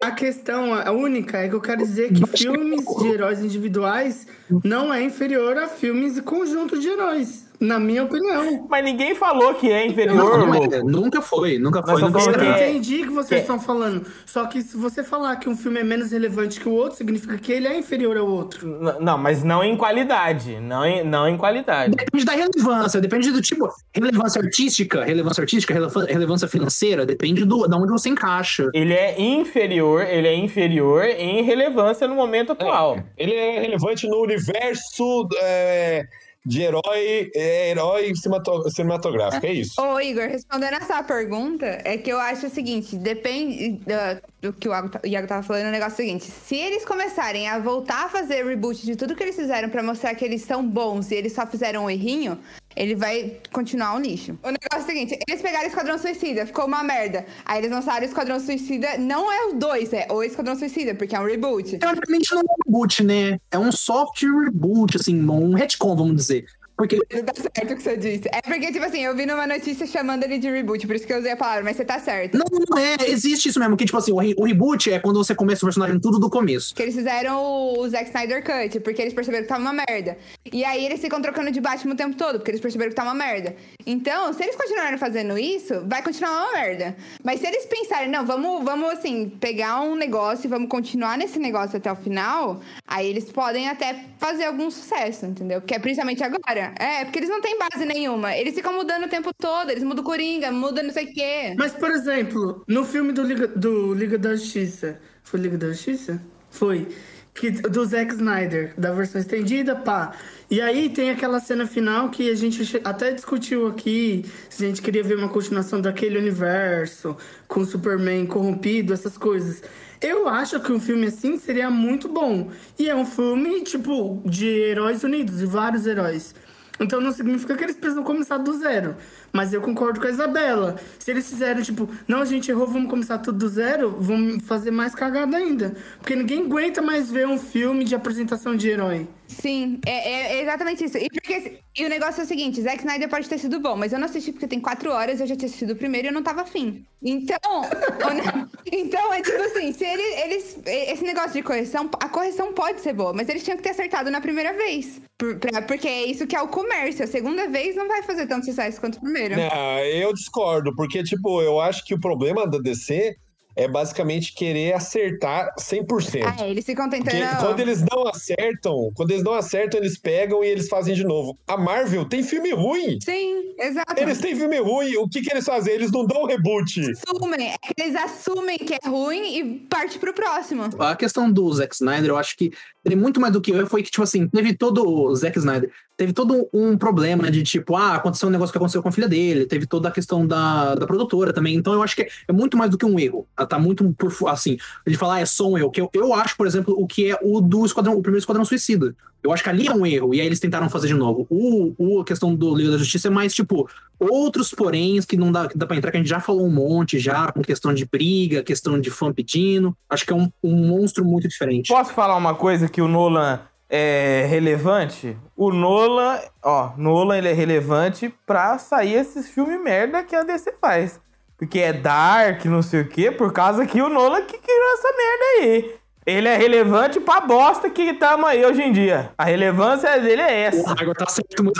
A questão a única é que eu quero dizer que filmes de heróis individuais não é inferior a filmes de conjunto de heróis. Na minha opinião. Mas ninguém falou que é inferior, Não, não é. Nunca foi, nunca foi. Nunca será. Eu que é- entendi o que vocês que é- estão falando. Só que se você falar que um filme é menos relevante que o outro, significa que ele é inferior ao outro. N- Não, mas não em qualidade. Não em, não em qualidade. Depende da relevância, depende do tipo. Relevância artística, relevância artística, relevância financeira, depende do, da onde você encaixa. Ele é inferior, ele é inferior em relevância no momento atual. Ele é relevante no universo é, de herói, é, herói cinemato- cinematográfico, é isso. Ô, Igor, respondendo essa pergunta, é que eu acho o seguinte: depende da- do que o Iago, tava falando, o negócio é o seguinte: se eles começarem a voltar a fazer reboot de tudo que eles fizeram pra mostrar que eles são bons e eles só fizeram um errinho, ele vai continuar um lixo. O negócio é o seguinte: eles pegaram o Esquadrão Suicida, ficou uma merda. Aí eles lançaram o Esquadrão Suicida, não é o 2, é o Esquadrão Suicida, porque é um reboot. Teoricamente não é um reboot, né? É um soft reboot, assim, um retcon, vamos dizer. Porque Tá certo o que você disse. É porque, tipo assim, eu vi numa notícia chamando ele de reboot, por isso que eu usei a palavra, mas você tá certo. Não, não é. Existe isso mesmo. Que, tipo assim, o, re- o reboot é quando você começa o personagem tudo do começo. Que eles fizeram o, o Zack Snyder Cut, porque eles perceberam que tava uma merda. E aí eles ficam trocando de Batman o tempo todo, porque eles perceberam que tá uma merda. Então, se eles continuarem fazendo isso, vai continuar uma merda. Mas se eles pensarem, não, vamos, vamos assim, pegar um negócio e vamos continuar nesse negócio até o final, aí eles podem até fazer algum sucesso, entendeu? Que é principalmente agora. É, porque eles não têm base nenhuma. Eles ficam mudando o tempo todo, eles mudam o Coringa, mudam não sei o quê. Mas, por exemplo, no filme do Liga, do Liga da Justiça. Foi Liga da Justiça? Foi. Que, do Zack Snyder, da versão estendida, pá. E aí tem aquela cena final que a gente até discutiu aqui se a gente queria ver uma continuação daquele universo, com Superman corrompido, essas coisas. Eu acho que um filme assim seria muito bom. E é um filme, tipo, de heróis unidos, de vários heróis. Então não significa que eles precisam começar do zero. Mas eu concordo com a Isabela. Se eles fizerem, tipo, não, a gente errou, vamos começar tudo do zero, vamos fazer mais cagada ainda. Porque ninguém aguenta mais ver um filme de apresentação de herói. Sim, é, é exatamente isso. E, porque, e o negócio é o seguinte: Zack Snyder pode ter sido bom, mas eu não assisti porque tem quatro horas, eu já tinha assistido o primeiro e eu não tava afim. Então, então é tipo assim: se ele- eles. Esse negócio de correção, a correção pode ser boa, mas eles tinham que ter acertado na primeira vez. Pra- porque é isso que é o comércio. A segunda vez não vai fazer tanto sucesso quanto o primeiro. Não, eu discordo, porque, tipo, eu acho que o problema da DC é basicamente querer acertar 100%. Ah, é, eles ficam Porque tentando. quando eles não acertam, quando eles não acertam, eles pegam e eles fazem de novo. A Marvel tem filme ruim. Sim, exato. Eles têm filme ruim. O que, que eles fazem? Eles não dão reboot. assumem, é que eles assumem que é ruim e parte pro próximo. A questão do Zack Snyder, eu acho que ele muito mais do que eu foi que, tipo assim, teve todo o Zack Snyder, teve todo um problema de tipo, ah, aconteceu um negócio que aconteceu com a filha dele, teve toda a questão da, da produtora também. Então eu acho que é muito mais do que um erro. Ela Tá muito por assim, de falar ah, é só um erro. Que eu, eu acho, por exemplo, o que é o do Esquadrão, o primeiro Esquadrão Suicida. Eu acho que ali é um erro, e aí eles tentaram fazer de novo. O, o a questão do Liga da Justiça é mais, tipo, outros poréns que não dá, que dá pra entrar, que a gente já falou um monte já, com questão de briga, questão de fã pedindo. Acho que é um, um monstro muito diferente. Posso falar uma coisa que o Nolan é relevante? O Nolan, ó, Nolan ele é relevante pra sair esses filmes merda que a DC faz. Porque é dark, não sei o quê, por causa que o Nolan que criou essa merda aí. Ele é relevante pra bosta que tamo aí hoje em dia. A relevância dele é essa. Porra, agora tá certo, mano.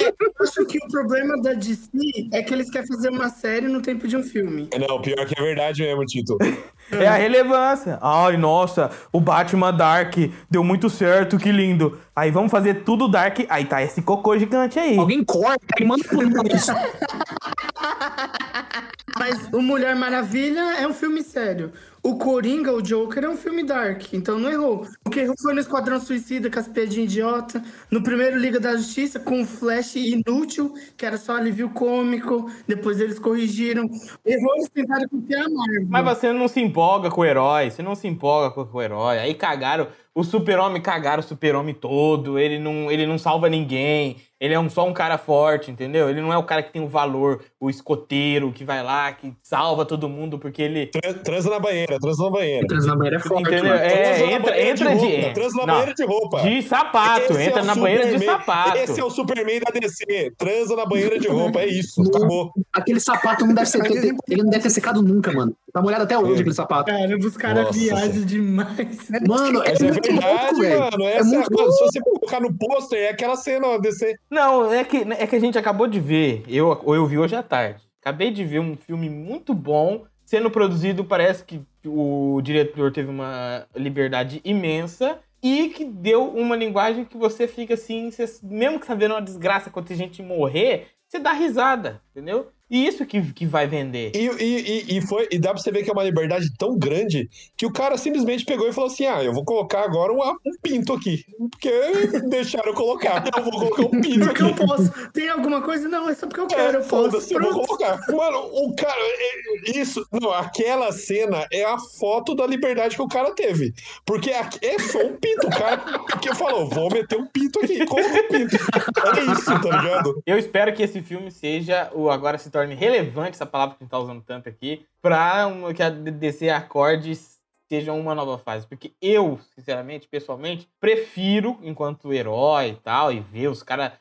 Eu acho que o problema da DC é que eles querem fazer uma série no tempo de um filme. Não, pior que é verdade mesmo, Tito. É a relevância. Ai, nossa, o Batman Dark deu muito certo, que lindo. Aí vamos fazer tudo Dark. Aí tá esse cocô gigante aí. Alguém corta e manda por isso. Mas o Mulher Maravilha é um filme sério. O Coringa, o Joker, é um filme dark, então não errou. O que errou foi no Esquadrão Suicida, com as piadinhas idiota. No primeiro Liga da Justiça, com o Flash inútil, que era só alívio cômico. Depois eles corrigiram. Errou, eles tentaram copiar a Marvel. Mas você não se empolga com o herói, você não se empolga com o herói. Aí cagaram, o super-homem cagaram o super-homem todo, ele não, ele não salva ninguém, ele é um, só um cara forte, entendeu? Ele não é o cara que tem o valor, o escoteiro que vai lá, que salva todo mundo porque ele... Tran- Transa na banheira, transa na banheira. Transa na banheira é forte, Entendeu? mano. É, entra, banheira entra de de... roupa, é, transa na não, banheira de roupa. De sapato, Esse entra é na banheira de Superman- sapato. Esse é o Superman da DC. Transa na banheira de roupa, é isso. Acabou. Aquele sapato não deve ser. ele não deve ter secado nunca, mano. Tá molhado até hoje É. aquele sapato. Cara, os caras viajam demais. Mano, é, é muito verdade, louco, mano. É Essa, muito mano, se você colocar no pôster é aquela cena, ó, DC. Não, é que, é que a gente acabou de ver, eu, eu vi hoje à tarde. Acabei de ver um filme muito bom, sendo produzido, parece que o diretor teve uma liberdade imensa e que deu uma linguagem que você fica assim, você- mesmo que tá vendo uma desgraça quando tem gente morrer, você dá risada, entendeu? E isso que, que vai vender. E, e, e, e foi, e dá pra você ver que é uma liberdade tão grande que o cara simplesmente pegou e falou assim: Ah, eu vou colocar agora um, um pinto aqui. Porque deixaram eu colocar. Eu vou colocar um pinto Porque aqui. eu posso. Tem alguma coisa? Não, é só porque eu quero, É, eu posso. eu vou colocar. Mano, o cara. é- Isso. Não, aquela cena é a foto da liberdade que o cara teve. Porque é só um pinto. O cara que falou: vou meter um pinto aqui. Coloca um pinto. É isso, tá ligado? Eu espero que esse filme seja, o agora se torne relevante, essa palavra que a gente tá usando tanto aqui, pra uma- que a DC acorde seja uma nova fase. Porque eu, sinceramente, pessoalmente, prefiro, enquanto herói e tal, e ver os caras.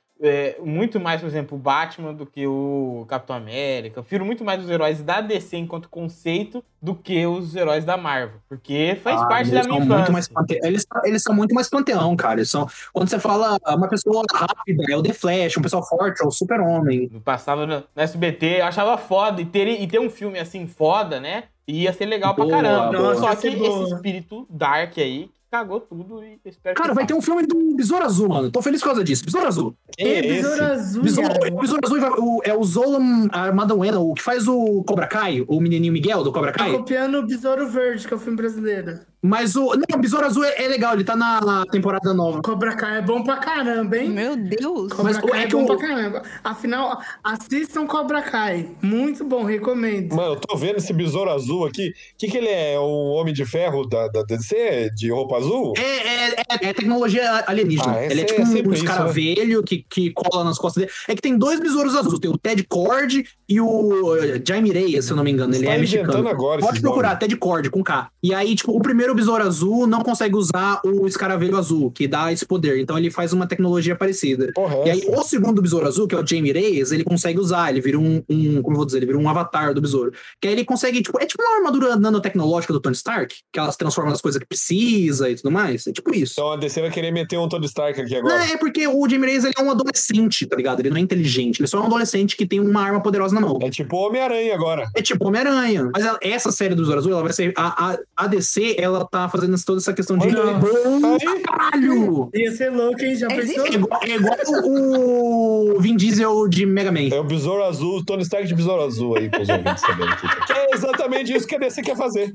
Muito mais, por exemplo, o Batman do que o Capitão América. Eu prefiro muito mais os heróis da DC enquanto conceito do que os heróis da Marvel. Porque faz Ah, parte da minha infância. muito mais pante- eles, eles são muito mais panteão, cara. Eles são, quando você fala uma pessoa rápida, é o The Flash, uma pessoa forte, é o Super-Homem. Passava no, no SBT, eu achava foda. E ter, e ter um filme assim foda, né? Ia ser legal pra Boa, caramba. boa. Só que esse espírito dark aí cagou tudo e eu espero Cara, que vai ter um filme do Besouro Azul, mano. Tô feliz por causa disso. Besouro Azul. É besouro azul, Besouro, Azul é o Zolan Armaduena, o que faz o Cobra Kai, o menininho Miguel do Cobra Tá Kai. copiando o Besouro Verde, que é o filme brasileiro. Mas o. Não, o Besouro Azul é, é legal, ele tá na, na temporada nova. Cobra Kai é bom pra caramba, hein? Meu Deus. Cobra Mas Kai é é, bom o- pra caramba. Afinal, assistam Cobra Kai. Muito bom, recomendo. Mano, eu tô vendo esse besouro azul aqui. O que, que ele é? O Homem de Ferro da, da DC? De roupa azul? É, é, é, é tecnologia alienígena. Ah, esse ele é é tipo um, um escaravelho que, que cola nas costas dele. É que tem dois besouros azuis. Tem o Ted Cord e o eh, Jaime Reyes, se eu não me engano. Ele Você tá é inventando mexicano. agora Pode procurar, nomes. Ted Cord, com K. E aí, tipo, o primeiro besouro azul não consegue usar o escaravelho azul, que dá esse poder. Então ele faz uma tecnologia parecida. É E aí, o segundo besouro azul, que é o Jamie Reyes, ele consegue usar, ele vira um, um- como eu vou dizer, ele vira um avatar do besouro. Que aí ele consegue, tipo, é tipo uma armadura nanotecnológica do Tony Stark, que elas transformam as coisas que precisa e tudo mais. É tipo isso. Então a DC vai querer meter um Tony Stark aqui Não, agora. é porque o Jamie Reyes ele é um adolescente, tá ligado? Ele não é inteligente, ele só é um adolescente que tem uma arma poderosa na mão. É tipo Homem-Aranha agora. É tipo Homem-Aranha. Mas ela- essa série do Besouro Azul, ela vai ser. A, a, a DC, ela tá fazendo toda essa questão de. Aí. caralho! Ia ser louco, hein? Já pensou? É igual, é igual o Vin Diesel de Mega Man. É o Besouro Azul, Tony Stark de Besouro Azul aí, pros ouvintes aqui. Que é exatamente isso que a DC quer fazer.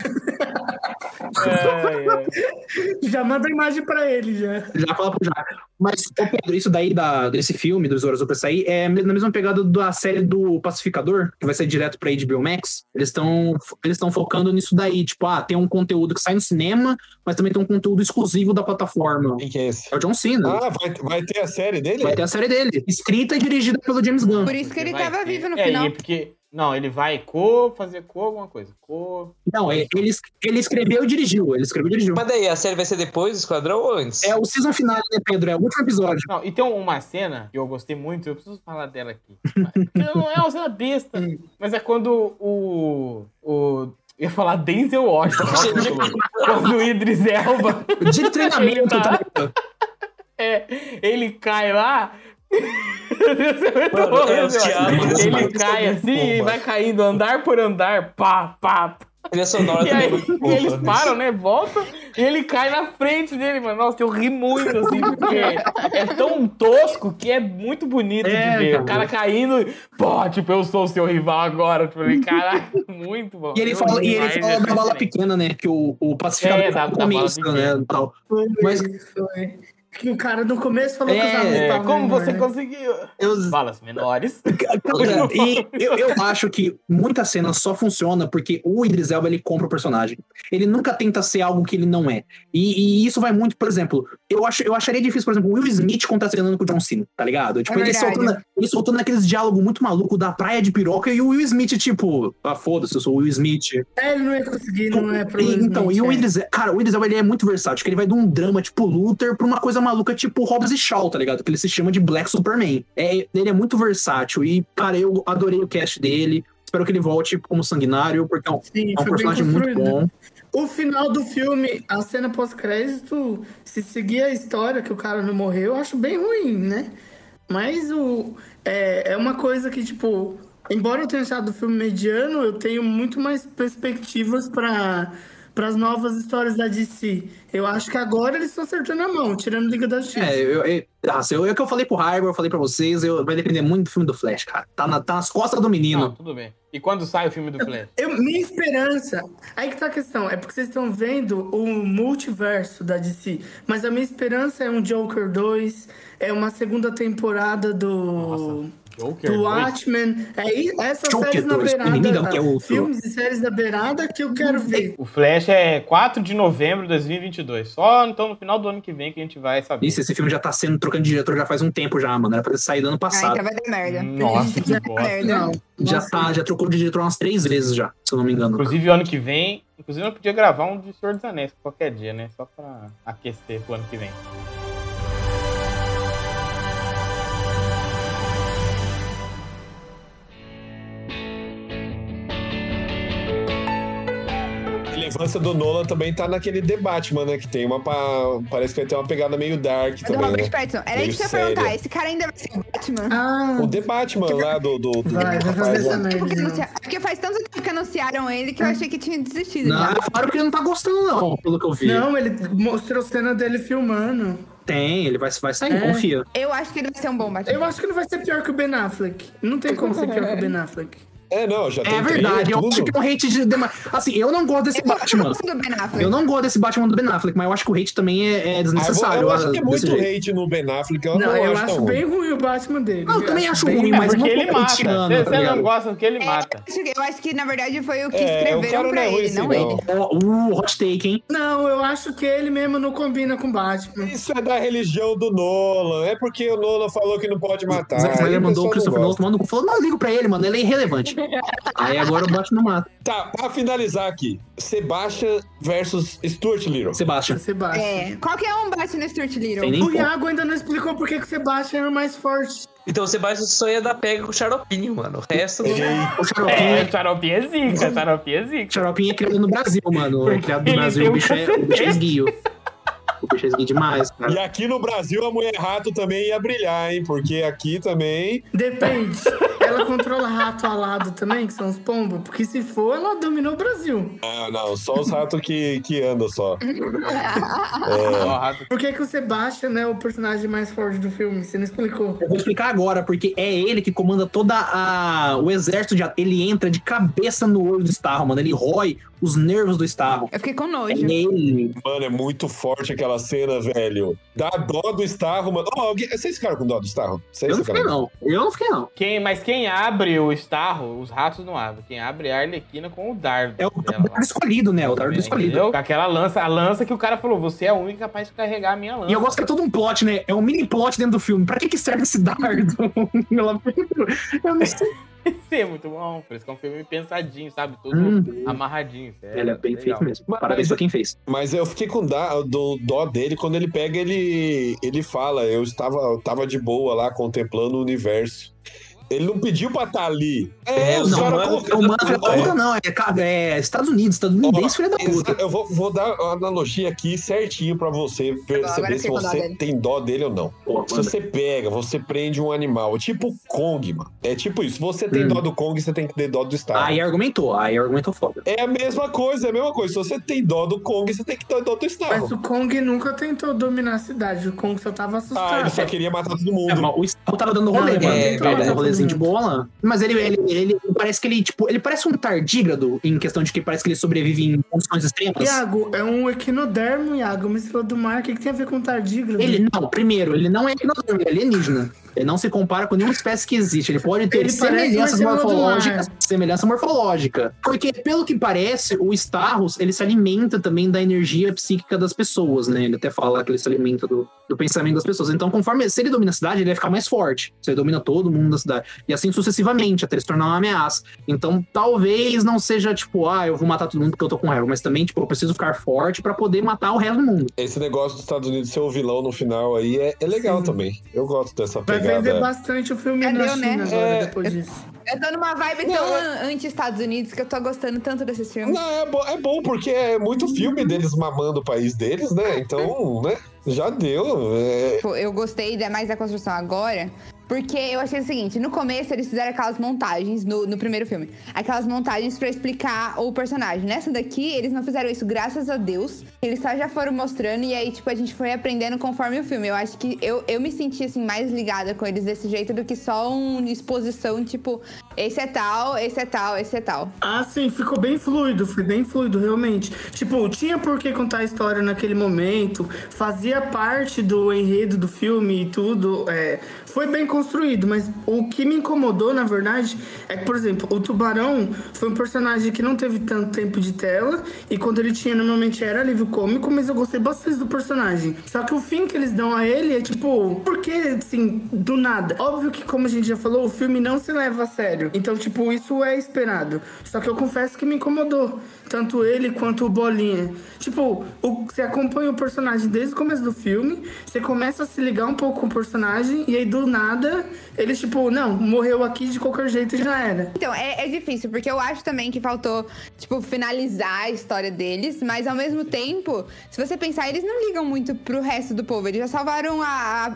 É, é. Já manda a imagem pra ele, já. Já fala pro já. Mas, ô Pedro, isso daí da, desse filme do Besouro Azul pra sair é na mesma pegada da série do Pacificador, que vai ser direto pra HBO Max. Eles estão eles estão focando nisso daí. Tipo, ah, tem um conteúdo que sai no cinema, mas também tem um conteúdo exclusivo da plataforma. Quem que é esse? É o John Cena. Ah, vai, vai ter a série dele? Vai ter a série dele, escrita e dirigida pelo James Gunn. Por isso que ele Vai tava ter. vivo no é, final. e porque. Não, ele vai co, fazer co alguma coisa. Co. Não, ele, ele es- ele escreveu e dirigiu. Ele escreveu e dirigiu. Mas daí, a série vai ser depois do Esquadrão ou antes? É o season finale, né, Pedro? É o último episódio. Não, e tem uma cena que eu gostei muito, eu preciso falar dela aqui. Não é uma cena besta, mas é quando o. o eu ia falar Denzel Washington. quando o Idris Elba. De treinamento, tá- tá? É, ele cai lá. É Mano, bom, é ele cai muito assim e vai caindo andar por andar, pá, pá, trilha sonora E é aí muito e boa. eles param, né? Voltam e ele cai na frente dele, mano. Nossa, eu ri muito, assim, porque é tão tosco que é muito bonito É, de ver. cara. O cara caindo, pô, tipo, eu sou o seu rival agora. Tipo, ele, caralho, muito bom. E ele fala, e ele fala da bala cena. pequena, né? Que o, o pacificador É, bala começo, pequena. né? Tal. Foi, Mas- foi. Que o cara no começo falou que os É, alunos É, estavam como menor, você né? conseguiu? Eu, Balas menores. Cara, e eu, eu acho que muita cena só funciona porque o Idris Elba ele compra o personagem. Ele nunca tenta ser algo que ele não é. E, e isso vai muito, por exemplo, eu, acho, eu acharia difícil, por exemplo, o Will Smith contracenando com o John Cena, tá ligado? Tipo, É ele, soltando, ele soltando aqueles diálogos muito malucos da praia de piroca e o Will Smith, tipo, ah, foda-se, eu sou o Will Smith. É, ele não ia conseguir, não é pro E, então, e o Smith, é. Idris, cara, o Idris Elba ele é muito versátil, que ele vai de um drama tipo Luther pra uma coisa maluca tipo Hobbs e Shaw, tá ligado? Que ele se chama de Black Superman. É, ele é muito versátil e, cara, eu adorei o cast dele. Espero que ele volte como sanguinário, porque é um, Sim, é um personagem muito bom. O final do filme, a cena pós-crédito, se seguir a história que o cara não morreu, eu acho bem ruim, né? Mas o, é, é uma coisa que, tipo, embora eu tenha achado o filme mediano, eu tenho muito mais perspectivas para para as novas histórias da DC. Eu acho que agora eles estão acertando a mão, tirando Liga da Justiça. É, eu, eu, nossa, eu, é o que eu falei pro Hyrule, eu falei pra vocês, eu, vai depender muito do filme do Flash, cara. Tá, na- tá nas costas do menino. Não, tudo bem. E quando sai o filme do Flash? Eu, minha esperança. Aí que tá a questão. É porque vocês estão vendo o multiverso da DC. Mas a minha esperança é um Joker 2. É uma segunda temporada do. Joker do 2? Watchmen. É essas Joker séries na 2, me diga beirada. que é outro. filmes e séries da beirada que eu quero ver. O Flash é 4 de novembro de 2022. Só então no final do ano que vem que a gente vai saber. Isso, esse filme já tá sendo trocando de diretor já faz um tempo já, mano. Era pra ter saído ano Ah, passado. então vai dar merda. Nossa, que Vai dar bosta. merda. Não. já Nossa. tá, já trocou de diretor umas três vezes já, se eu não me engano. Inclusive, ano que vem. Inclusive, eu podia gravar um de Senhor dos Anéis qualquer dia, né? Só pra aquecer pro ano que vem. A relevância do Nolan também tá naquele The Batman, né? Que tem uma. pa- Parece que vai ter uma pegada meio dark É do também, Robert né? Pattinson. Era isso que eu ia perguntar. Esse cara ainda vai ser o Batman? Ah, O The Batman lá do. do, do vai, vai fazer essa merda. Porque, novo. anuncia- porque faz tanto tempo que anunciaram ele que eu achei que tinha desistido. Não, já. falaram que ele não tá gostando, não, pelo que eu vi. Não, ele mostrou cena dele filmando. Tem, ele vai, vai sair, É. confia. Eu acho que ele vai ser um bom Batman. Eu acho que não vai ser pior que o Ben Affleck. Não tem como ser pior que o Ben Affleck. É, não, já tem É verdade, eu acho que é um hate de. Assim, eu não gosto desse Eu Batman. gosto do Ben Affleck. Eu não gosto desse Batman do Ben Affleck, mas eu acho que o hate também é, é Ah, eu, desnecessário. eu acho que é ah, muito jeito. hate no Ben Affleck. Eu Não, não, eu acho acho bem ruim. ruim o Batman dele. Não, eu também acho bem ruim, É mas porque não ele mata. criticando, Você tá não gosta porque ele É, mata. eu acho que- eu acho que, na verdade, foi o que É, cara escreveram pra é ele, assim, não ele. Uh, hot take, hein? Não, eu acho que ele mesmo não combina com Batman. Isso é da religião do Nolan. É porque o Nolan falou que não pode matar. Zack Snyder Aí o mandou o Christopher. Nolan tomando falou, não ligo pra ele, mano, ele é irrelevante. Aí agora o Batman mata. Tá, pra finalizar aqui. Sebastian versus Stuart Little. Sebastian. Sebastian. É, qualquer um bate no Stuart Little. Tem nem O como. Iago ainda não explicou por que que o Sebastian era mais forte. Então o Sebastião só ia dar pega com o Xaropinho, mano. O resto não. O Xaropinho É, é, Xaropinho é zica, Xaropinho é zica. Xaropinho é criado no Brasil, mano. É criado no Ele Brasil, tem o um bicho, é, o bicho é esguio. O bicho é demais, cara. E aqui no Brasil a mulher rato também ia brilhar, hein? Porque aqui também. Depende. ela controla rato alado também, que são os pombos? Porque se for, ela dominou o Brasil. Ah, não, só os ratos que, que andam só. Rato- Por que, que o Sebastian é o personagem mais forte do filme? Você não explicou. Eu vou explicar agora, porque é ele que comanda toda a o exército de ele entra de cabeça no olho do Starro, mano. Ele rói os nervos do Starro. Eu fiquei com É nojo. ele. Mano, é muito forte aquela cena, velho. Dá dó do Starro, mano. Ó, alguém... Vocês ficaram com dó do Starro? Vocês Eu não fiquei, não. Eu não fiquei, não. Quem, mas quem abre o Starro, os ratos não abrem. Quem abre é a Arlequina com o dardo. É o dardo escolhido, né? O dardo escolhido. Entendeu? Com aquela lança, a lança que o cara falou, você é a única capaz de carregar a minha lança. E eu gosto que é todo um plot, né? É um mini plot dentro do filme. Pra que que serve esse dardo? Eu não sei. Isso é muito bom, por isso que é um filme pensadinho, sabe? Todo Uhum. amarradinho. sério, Ele é bem legal. feito mesmo. Mas- Parabéns pra quem fez. Mas eu fiquei com dó, do dó dele quando ele pega, ele, ele fala, eu estava, eu tava de boa lá contemplando o universo. Ele não pediu pra estar ali. É, É, os Não, caras não é, o da puta, não. É, é Estados Unidos, estadunidense, filho da puta. Eu vou, vou dar a analogia aqui certinho pra você perceber se você tem dó dele ou não. Pô, Se você pega, você prende um animal, é tipo Kong, mano. É tipo isso. Se você tem Hum. dó do Kong, você tem que ter dó do Star. Aí argumentou, aí argumentou foda. É a mesma coisa, é a mesma coisa. Se você tem dó do Kong, você tem que ter dó do Star. Mas o Kong nunca tentou dominar a cidade. O Kong só tava Ah, assustado. ele só queria matar todo É, mundo. mas o Starro tava dando rolê, Não, mano. é verdade. Rolezinho de boa lá. Mas ele, ele, ele parece que ele, tipo, ele parece um tardígrado em questão de que parece que ele sobrevive em condições extremas. Iago, é um equinodermo, Iago. Mas falou do mar. O que, que tem a ver com tardigrado? Ele não, primeiro, ele não é equinodermo, ele é alienígena. Ele não se compara com nenhuma espécie que existe. Ele pode ter Ele semelhanças morfológicas. Semelhança morfológica. Porque, pelo que parece, o Starros, ele se alimenta também da energia psíquica das pessoas, né? Ele até fala que ele se alimenta do, do pensamento das pessoas. Então, conforme se ele domina a cidade, ele vai ficar mais forte. Se ele domina todo mundo da cidade. E assim sucessivamente, até ele se tornar uma ameaça. Então, talvez não seja tipo, ah, eu vou matar todo mundo porque eu tô com raiva. Mas também, tipo, eu preciso ficar forte pra poder matar o resto do mundo. Esse negócio dos Estados Unidos ser o vilão no final aí é, é legal Sim. também. Eu gosto dessa Vai pegada. vender bastante o filme Já na deu, né? China agora, É, depois disso. Eu tô numa vibe tão anti-Estados Unidos que eu tô gostando tanto desses filmes. Não, é, bo- é bom, porque é muito filme deles mamando o país deles, né? Então, né? Já deu. é- Tipo, eu gostei da- mais da construção agora, porque eu achei o seguinte: no começo eles fizeram aquelas montagens no, no primeiro filme. Aquelas montagens pra explicar o personagem. Nessa daqui, eles não fizeram isso, graças a Deus. Eles só já foram mostrando e aí, tipo, a gente foi aprendendo conforme o filme. Eu acho que eu, eu me senti, assim, mais ligada com eles desse jeito do que só uma exposição, tipo, esse é tal, esse é tal, esse é tal. Ah, sim, ficou bem fluido, foi bem fluido, realmente. Tipo, tinha por que contar a história naquele momento, fazia parte do enredo do filme e tudo. é, foi bem construído, mas o que me incomodou, na verdade, é que, por exemplo, o Tubarão foi um personagem que não teve tanto tempo de tela, e quando ele tinha, normalmente era alívio cômico, mas eu gostei bastante do personagem. Só que o fim que eles dão a ele é tipo, por que, assim, do nada? Óbvio que, como a gente já falou, o filme não se leva a sério. Então, tipo, isso é esperado. Só que eu confesso que me incomodou. Tanto ele quanto o Bolinha. Tipo, o, você acompanha o personagem desde o começo do filme, você começa a se ligar um pouco com o personagem, e aí do nada, eles, tipo, não, morreu aqui de qualquer jeito e já era. Então, é, é difícil, porque eu acho também que faltou, tipo, finalizar a história deles, mas ao mesmo tempo, se você pensar, eles não ligam muito pro resto do povo, eles já salvaram a-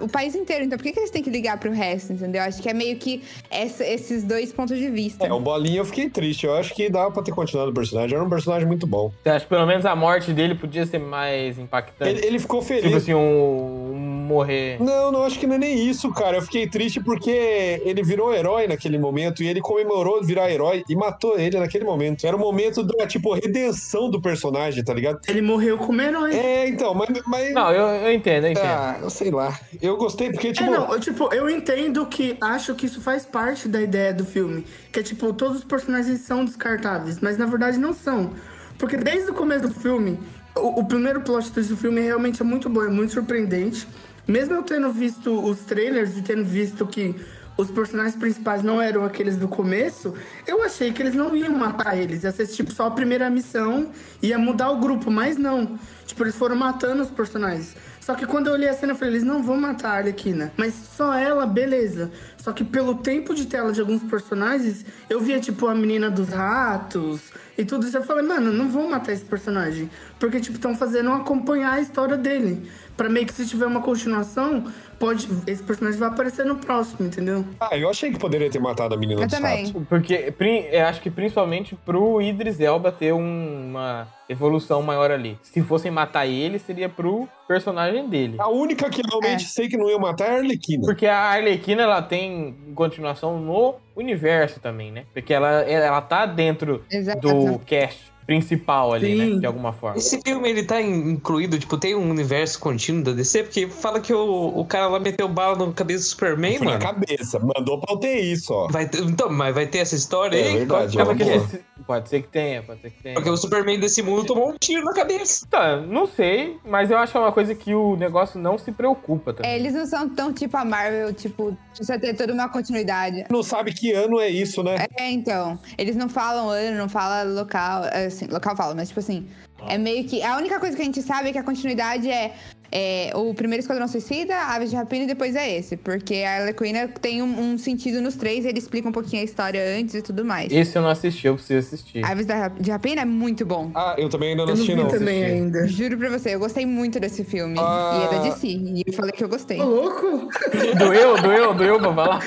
a- o país inteiro, então por que, que eles têm que ligar pro resto, entendeu? Acho que é meio que essa- esses dois pontos de vista. É, o Bolinha eu fiquei triste. Eu acho que dava pra ter continuado o personagem. Era um personagem muito bom. Você acha que pelo menos a morte dele podia ser mais impactante? Ele, ele ficou feliz. Tipo assim, um, um morrer. Não, não, acho que não é nem isso, cara. Eu fiquei triste porque ele virou herói naquele momento e ele comemorou virar herói e matou ele naquele momento. Era o momento da, tipo, redenção do personagem, tá ligado? Ele morreu como herói. É, então, mas. mas... Não, eu, eu entendo, eu entendo. Ah, eu sei lá. Eu gostei porque, É, tipo. não, eu, tipo, eu entendo que acho que isso faz parte da ideia do filme. Que é tipo, todos os personagens são descartáveis, mas na verdade não são. Porque desde o começo do filme, o, o primeiro plot twist do filme realmente é muito bom, é muito surpreendente. Mesmo eu tendo visto os trailers e tendo visto que os personagens principais não eram aqueles do começo, eu achei que eles não iam matar eles. Ia ser tipo só a primeira missão, ia mudar o grupo, mas não. Tipo, eles foram matando os personagens. Só que quando eu olhei a cena, eu falei, eles não vão matar a Arlequina. Mas só ela, beleza. Só que pelo tempo de tela de alguns personagens, eu via, tipo, a menina dos ratos e tudo isso. Eu falei, mano, não vão matar esse personagem. Porque, tipo, estão fazendo acompanhar a história dele. Pra meio que se tiver uma continuação, pode. Esse personagem vai aparecer no próximo, entendeu? Ah, eu achei que poderia ter matado a menina Eu também. Porque eu acho que principalmente pro Idris Elba ter um- uma evolução maior ali. Se fossem matar ele, seria pro personagem dele. A única que realmente É. sei que não ia matar é a Arlequina. Porque a Arlequina, ela tem continuação no universo também, né? Porque ela, ela tá dentro Exato. do cast principal ali, Sim. né? De alguma forma. Esse filme, ele tá in- incluído, tipo, tem um universo contínuo da DC, porque fala que o, o cara lá meteu bala no cabeça do Superman, Foi na mano. cabeça. Mandou pra eu ter isso, ó. Vai ter- então, mas vai ter essa história É aí? verdade, É ó. porque boa. esse- pode ser que tenha, pode ser que tenha. Porque o Superman desse mundo tomou um tiro na cabeça. Tá, não sei, mas eu acho que é uma coisa que o negócio não se preocupa também. É, eles não são tão tipo a Marvel, tipo, precisa ter toda uma continuidade. Não sabe que ano é isso, né? É, então. Eles não falam ano, não falam local. Assim, local fala, mas tipo assim. É meio que. A única coisa que a gente sabe é que a continuidade é. É, o primeiro Esquadrão Suicida, Aves de Rapina e depois é esse. Porque a Arlequina tem um, um sentido nos três, ele explica um pouquinho a história antes e tudo mais. Esse eu não assisti, eu preciso assistir. Aves da- de Rapina é muito bom. Ah, eu também ainda não Eu não assisti, vi não. também assisti. ainda. Juro pra você, eu gostei muito desse filme. Ah. E é da DC. E eu falei que eu gostei. Ô, louco? Doeu, doeu, doeu pra falar?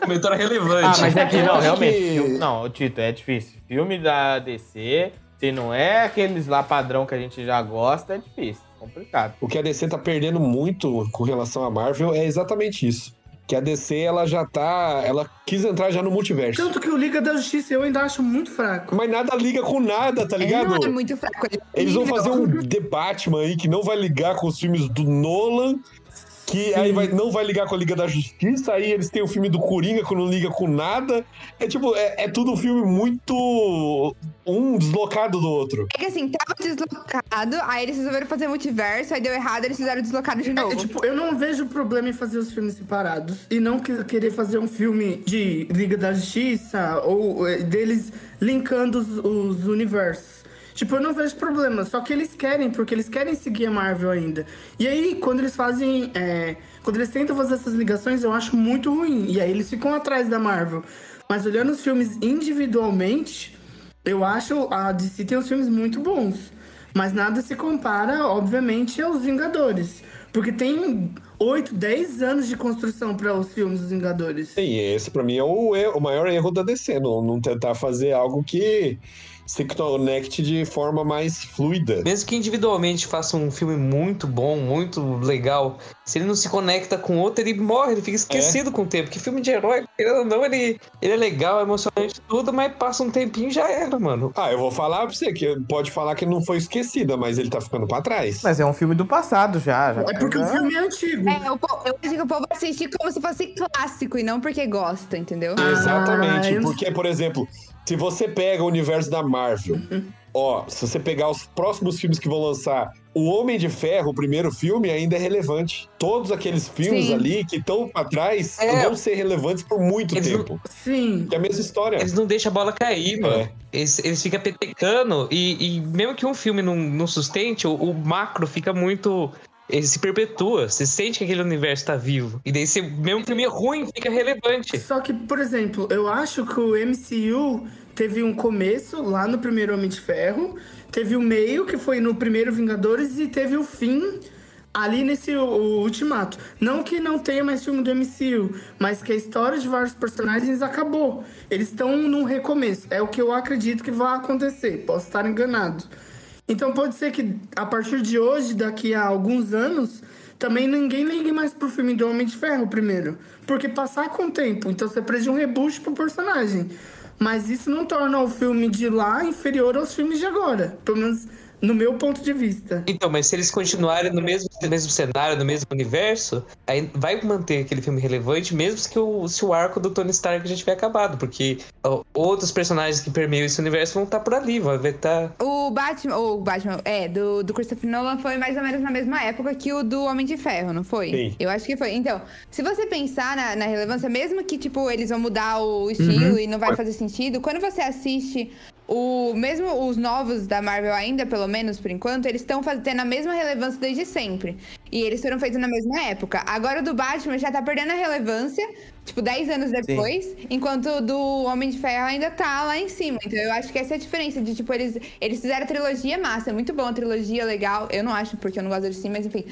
Comentário relevante. Ah, mas é que não, realmente. que- filme- Não, Tito, é difícil. Filme da DC, se não é aqueles lá padrão que a gente já gosta, é difícil. Complicado. O que a DC tá perdendo muito com relação à Marvel é exatamente isso. Que a DC, ela já tá. Ela quis entrar já no multiverso. Tanto que o Liga da Justiça eu ainda acho muito fraco. Mas nada liga com nada, tá Ele ligado? não é muito fraco. Ele é Eles vão fazer um The Batman aí que não vai ligar com os filmes do Nolan. Que aí vai, não vai ligar com a Liga da Justiça, aí eles têm o filme do Coringa que não liga com nada. É tipo, é, é tudo um filme muito. um deslocado do outro. É que assim, tava deslocado, aí eles resolveram fazer multiverso, aí deu errado, eles fizeram deslocado de novo. É, tipo, eu não vejo problema em fazer os filmes separados e não que- querer fazer um filme de Liga da Justiça ou é, deles linkando os, os universos. Tipo, eu não vejo problema. Só que eles querem, porque eles querem seguir a Marvel ainda. E aí, quando eles fazem. é, quando eles tentam fazer essas ligações, eu acho muito ruim. E aí eles ficam atrás da Marvel. Mas olhando os filmes individualmente, eu acho a DC tem uns filmes muito bons. Mas nada se compara, obviamente, aos Vingadores. Porque tem 8, 10 anos de construção para os filmes dos Vingadores. E esse, pra mim, é o, erro- o maior erro da DC, não, não tentar fazer algo que se conecte de forma mais fluida. Mesmo que individualmente faça um filme muito bom, muito legal, se ele não se conecta com outro, ele morre, ele fica esquecido com o tempo. Porque filme de herói, querendo ou não, ele, ele é legal, é emocionante tudo, mas passa um tempinho e já era, mano. Ah, eu vou falar pra você que pode falar que não foi esquecida, mas ele tá ficando pra trás. Mas é um filme do passado já. já É porque o filme é antigo. É, po- eu acho que o povo assiste como se fosse clássico e não porque gosta, entendeu? Exatamente, Ah, eu porque, por exemplo, se você pega o universo da Marvel, ó, se você pegar os próximos filmes que vão lançar, o Homem de Ferro, o primeiro filme, ainda é relevante. Todos aqueles filmes Sim. ali que estão pra trás É. vão ser relevantes por muito Eles não- tempo. Sim. Que é a mesma história. Eles não deixam a bola cair, mano. É. Eles, eles ficam petecando e, e mesmo que um filme não, não sustente, o, o macro fica muito. Ele se perpetua. Você sente que aquele universo tá vivo. E daí, se mesmo filme ruim, fica relevante. Só que, por exemplo, eu acho que o MCU teve um começo lá no primeiro Homem de Ferro, teve o meio, que foi no primeiro Vingadores, e teve o fim ali nesse o Ultimato. Não que não tenha mais filme do MCU, mas que a história de vários personagens acabou. Eles estão num recomeço. É o que eu acredito que vai acontecer. Posso estar enganado. Então pode ser que a partir de hoje, daqui a alguns anos, também ninguém ligue mais pro filme do Homem de Ferro primeiro. Porque passar com o tempo, então você precisa de um reboot pro personagem. Mas isso não torna o filme de lá inferior aos filmes de agora. Pelo menos no meu ponto de vista. Então, mas se eles continuarem no mesmo, no mesmo cenário, no mesmo universo, aí vai manter aquele filme relevante, mesmo que o, se o arco do Tony Stark já tiver acabado. Porque ó, outros personagens que permeiam esse universo vão estar por ali, vai estar. O Batman, ou o Batman, é, do, do Christopher Nolan foi mais ou menos na mesma época que o do Homem de Ferro, não foi? Sim. Eu acho que foi. Então, se você pensar na, na relevância, mesmo que, tipo, eles vão mudar o estilo e não vai fazer sentido, quando você assiste o mesmo os novos da Marvel ainda, pelo menos por enquanto, eles estão tendo a mesma relevância desde sempre. E eles foram feitos na mesma época. Agora o do Batman já tá perdendo a relevância, tipo, 10 anos depois, enquanto o do Homem de Ferro ainda tá lá em cima. Então eu acho que essa é a diferença de, tipo, eles, eles fizeram a trilogia massa, é muito bom a trilogia, legal. Eu não acho, porque eu não gosto de sim, mas enfim.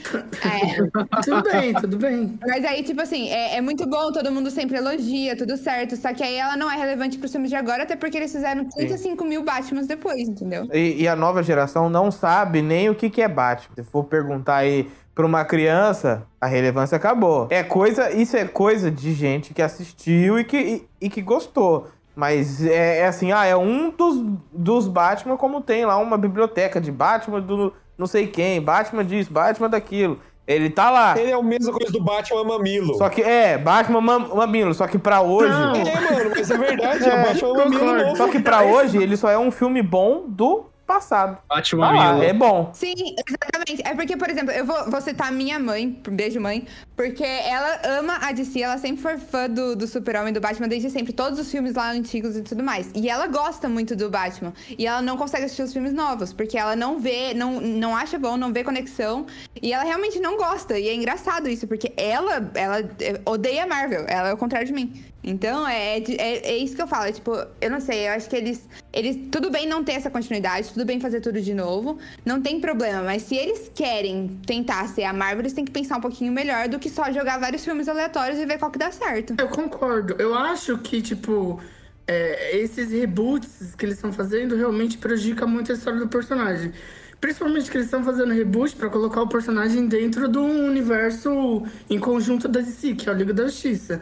É, Tudo bem, tudo bem. mas aí, tipo assim, é, é muito bom, todo mundo sempre elogia, tudo certo. Só que aí ela não é relevante pros filmes de agora, até porque eles fizeram 35 mil Batmans depois, entendeu? E, e a nova geração não sabe nem o que, que é Batman. Se for perguntar aí pra uma criança, a relevância acabou. É coisa, isso é coisa de gente que assistiu e que, e, e que gostou. Mas é, é assim, ah, é um dos, dos Batman, como tem lá uma biblioteca de Batman do não sei quem, Batman disso, Batman daquilo. Ele tá lá. Ele é a mesma coisa do Batman Mamilo. Só que, é, Batman Mam- Mamilo. Só que pra hoje. Não. É, mano, mas é verdade, é, É, o Batman Mamilo novo. Só que pra hoje, ele só é um filme bom do passado. Batman Tá lá, Milo. é bom. Sim, exatamente. É porque, por exemplo, eu vou, vou citar minha mãe, beijo mãe, porque ela ama a DC, ela sempre foi fã do, do Super-Homem, do Batman, desde sempre, todos os filmes lá antigos e tudo mais. E ela gosta muito do Batman. E ela não consegue assistir os filmes novos, porque ela não vê, não, não acha bom, não vê conexão. E ela realmente não gosta. E é engraçado isso, porque ela, ela é, odeia Marvel. Ela é o contrário de mim. Então, é, é, é isso que eu falo. É, tipo, eu não sei, eu acho que eles, eles. Tudo bem não ter essa continuidade, tudo bem fazer tudo de novo. Não tem problema. Mas se eles querem tentar ser a Marvel, eles têm que pensar um pouquinho melhor do que só jogar vários filmes aleatórios e ver qual que dá certo. Eu concordo. Eu acho que, tipo, é, esses reboots que eles estão fazendo realmente prejudicam muito a história do personagem. Principalmente que eles estão fazendo reboot pra colocar o personagem dentro do universo em conjunto da DC, que é a Liga da Justiça.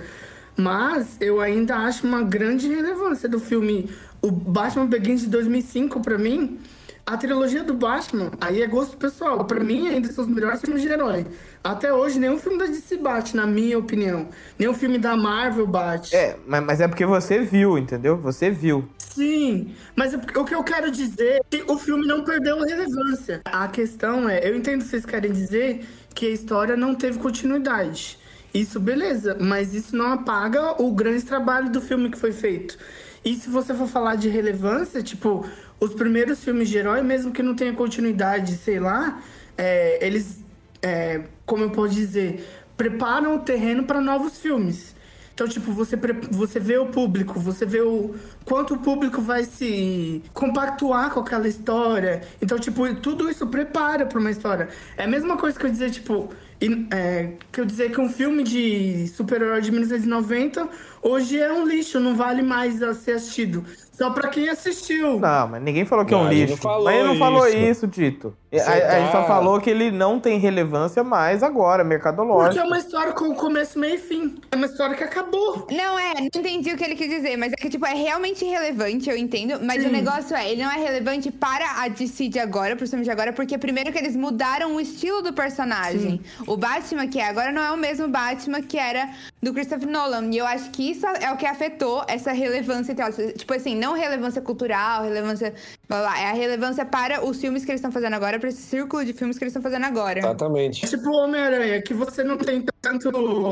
Mas eu ainda acho uma grande relevância do filme. O Batman Begins de 2005, pra mim, a trilogia do Batman, aí é gosto pessoal. Pra mim, ainda são os melhores filmes de herói. Até hoje, nenhum filme da DC bate, na minha opinião. Nenhum filme da Marvel bate. É, mas, mas é porque você viu, entendeu? Você viu. Sim, mas o o que eu quero dizer é que o filme não perdeu relevância. A questão é, eu entendo que vocês querem dizer que a história não teve continuidade. Isso, beleza, mas isso não apaga o grande trabalho do filme que foi feito. E se você for falar de relevância, tipo, os primeiros filmes de herói, mesmo que não tenha continuidade, sei lá, é, eles, é, como eu posso dizer, preparam o terreno para novos filmes. Então, tipo, você, você vê o público, você vê o quanto o público vai se compactuar com aquela história. Então, tipo, tudo isso prepara para uma história. É a mesma coisa que eu dizer, tipo, é, que eu dizer que um filme de super-herói de 1990 hoje é um lixo, não vale mais a ser assistido. Só pra quem assistiu. Não, mas ninguém falou que é um Não, ele não lixo. mas ele não falou isso. isso, Tito. A, a gente só tá- falou que ele não tem relevância mais agora, Porque mercadológico. é uma história com começo, meio e fim. É uma história que acabou. Não, é, não entendi o que ele quis dizer, mas é que, tipo, é realmente relevante, eu entendo. Mas Sim. o negócio é, ele não é relevante para a DC de agora, pro filme de agora, porque primeiro que eles mudaram o estilo do personagem. O Batman que é agora não é o mesmo Batman que era do Christopher Nolan. E eu acho que isso é o que afetou essa relevância, tipo assim, não relevância cultural, relevância. blá, blá, é a relevância para os filmes que eles estão fazendo agora, para esse círculo de filmes que eles estão fazendo agora. Exatamente. É tipo o Homem-Aranha, que você não tem tanto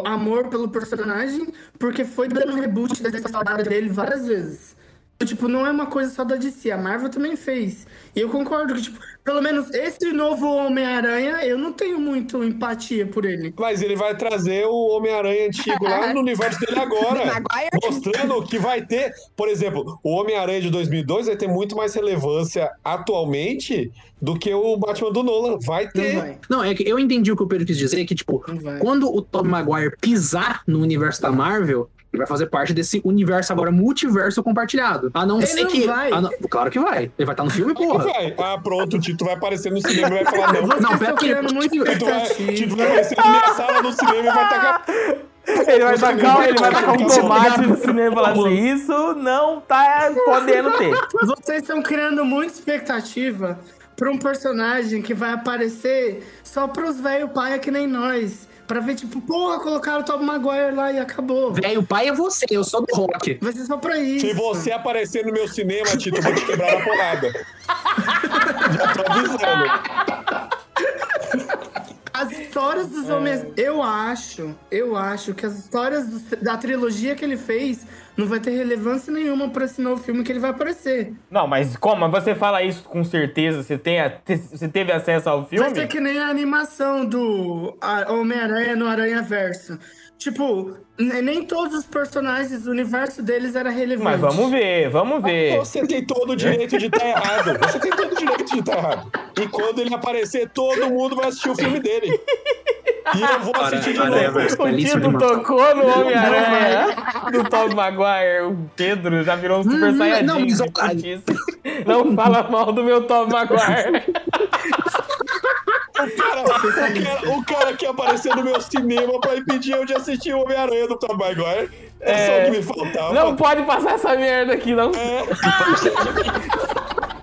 amor pelo personagem, porque foi dando reboot da história dele várias vezes. Tipo, não é uma coisa só da DC, a Marvel também fez. E eu concordo que, tipo, pelo menos esse novo Homem-Aranha, eu não tenho muito empatia por ele. Mas ele vai trazer o Homem-Aranha antigo lá no universo dele agora. Maguire? Mostrando que vai ter, por exemplo, o Homem-Aranha de 2002 vai ter muito mais relevância atualmente do que o Batman do Nolan. Vai Não ter. vai. Não, é que eu entendi o que o Pedro quis dizer, que, tipo, Não quando o Tobey Maguire pisar no universo da Marvel, ele vai fazer parte desse universo agora multiverso compartilhado. A não Ele ser não que. vai. a não- Claro que vai. Ele vai estar no filme, porra. Vai. Ah, pronto, o Tito vai aparecer no cinema e vai falar não. Vocês Não, estão pera muita Tito Tito vai, expectativa. Tito vai aparecer na minha sala no cinema e vai tacar. Ele vai tacar, ele vai tacar um tomate no cinema e falar assim: Isso não tá podendo ter. Vocês estão criando muita expectativa pra um personagem que vai aparecer só pros velho paia que nem nós. Pra ver, tipo, porra, colocaram o Tobey Maguire lá e acabou. Velho, o pai é você, eu sou do rock. Vai ser só pra isso. Se você aparecer no meu cinema, Tito, eu vou te quebrar na porrada. Já tô avisando. As histórias dos homens. Eu acho, eu acho que as histórias do- da trilogia que ele fez não vai ter relevância nenhuma pra esse novo filme que ele vai aparecer. Não, mas como? Mas Você fala isso com certeza? Você, tem a- você teve acesso ao filme? ser que nem a animação do Homem-Aranha no Aranha Verso. Tipo, ne- nem todos os personagens do universo deles era relevante. Mas vamos ver, vamos ver. Você tem todo o direito de estar errado. Você tem todo o direito de estar errado. E quando ele aparecer, todo mundo vai assistir o filme dele. E eu vou assistir de novo. O Tito tocou no Homem-Aranha do Tom Maguire. O Pedro já virou um super Hum, saiyajin. não, mas de eu- putice. Não fala mal do meu Tom Maguire. O cara, o, cara, o cara quer aparecer no meu cinema pra impedir eu de assistir o Homem-Aranha do Tom Maguire. É, só o que me faltava. Não pode passar essa merda aqui, não. É.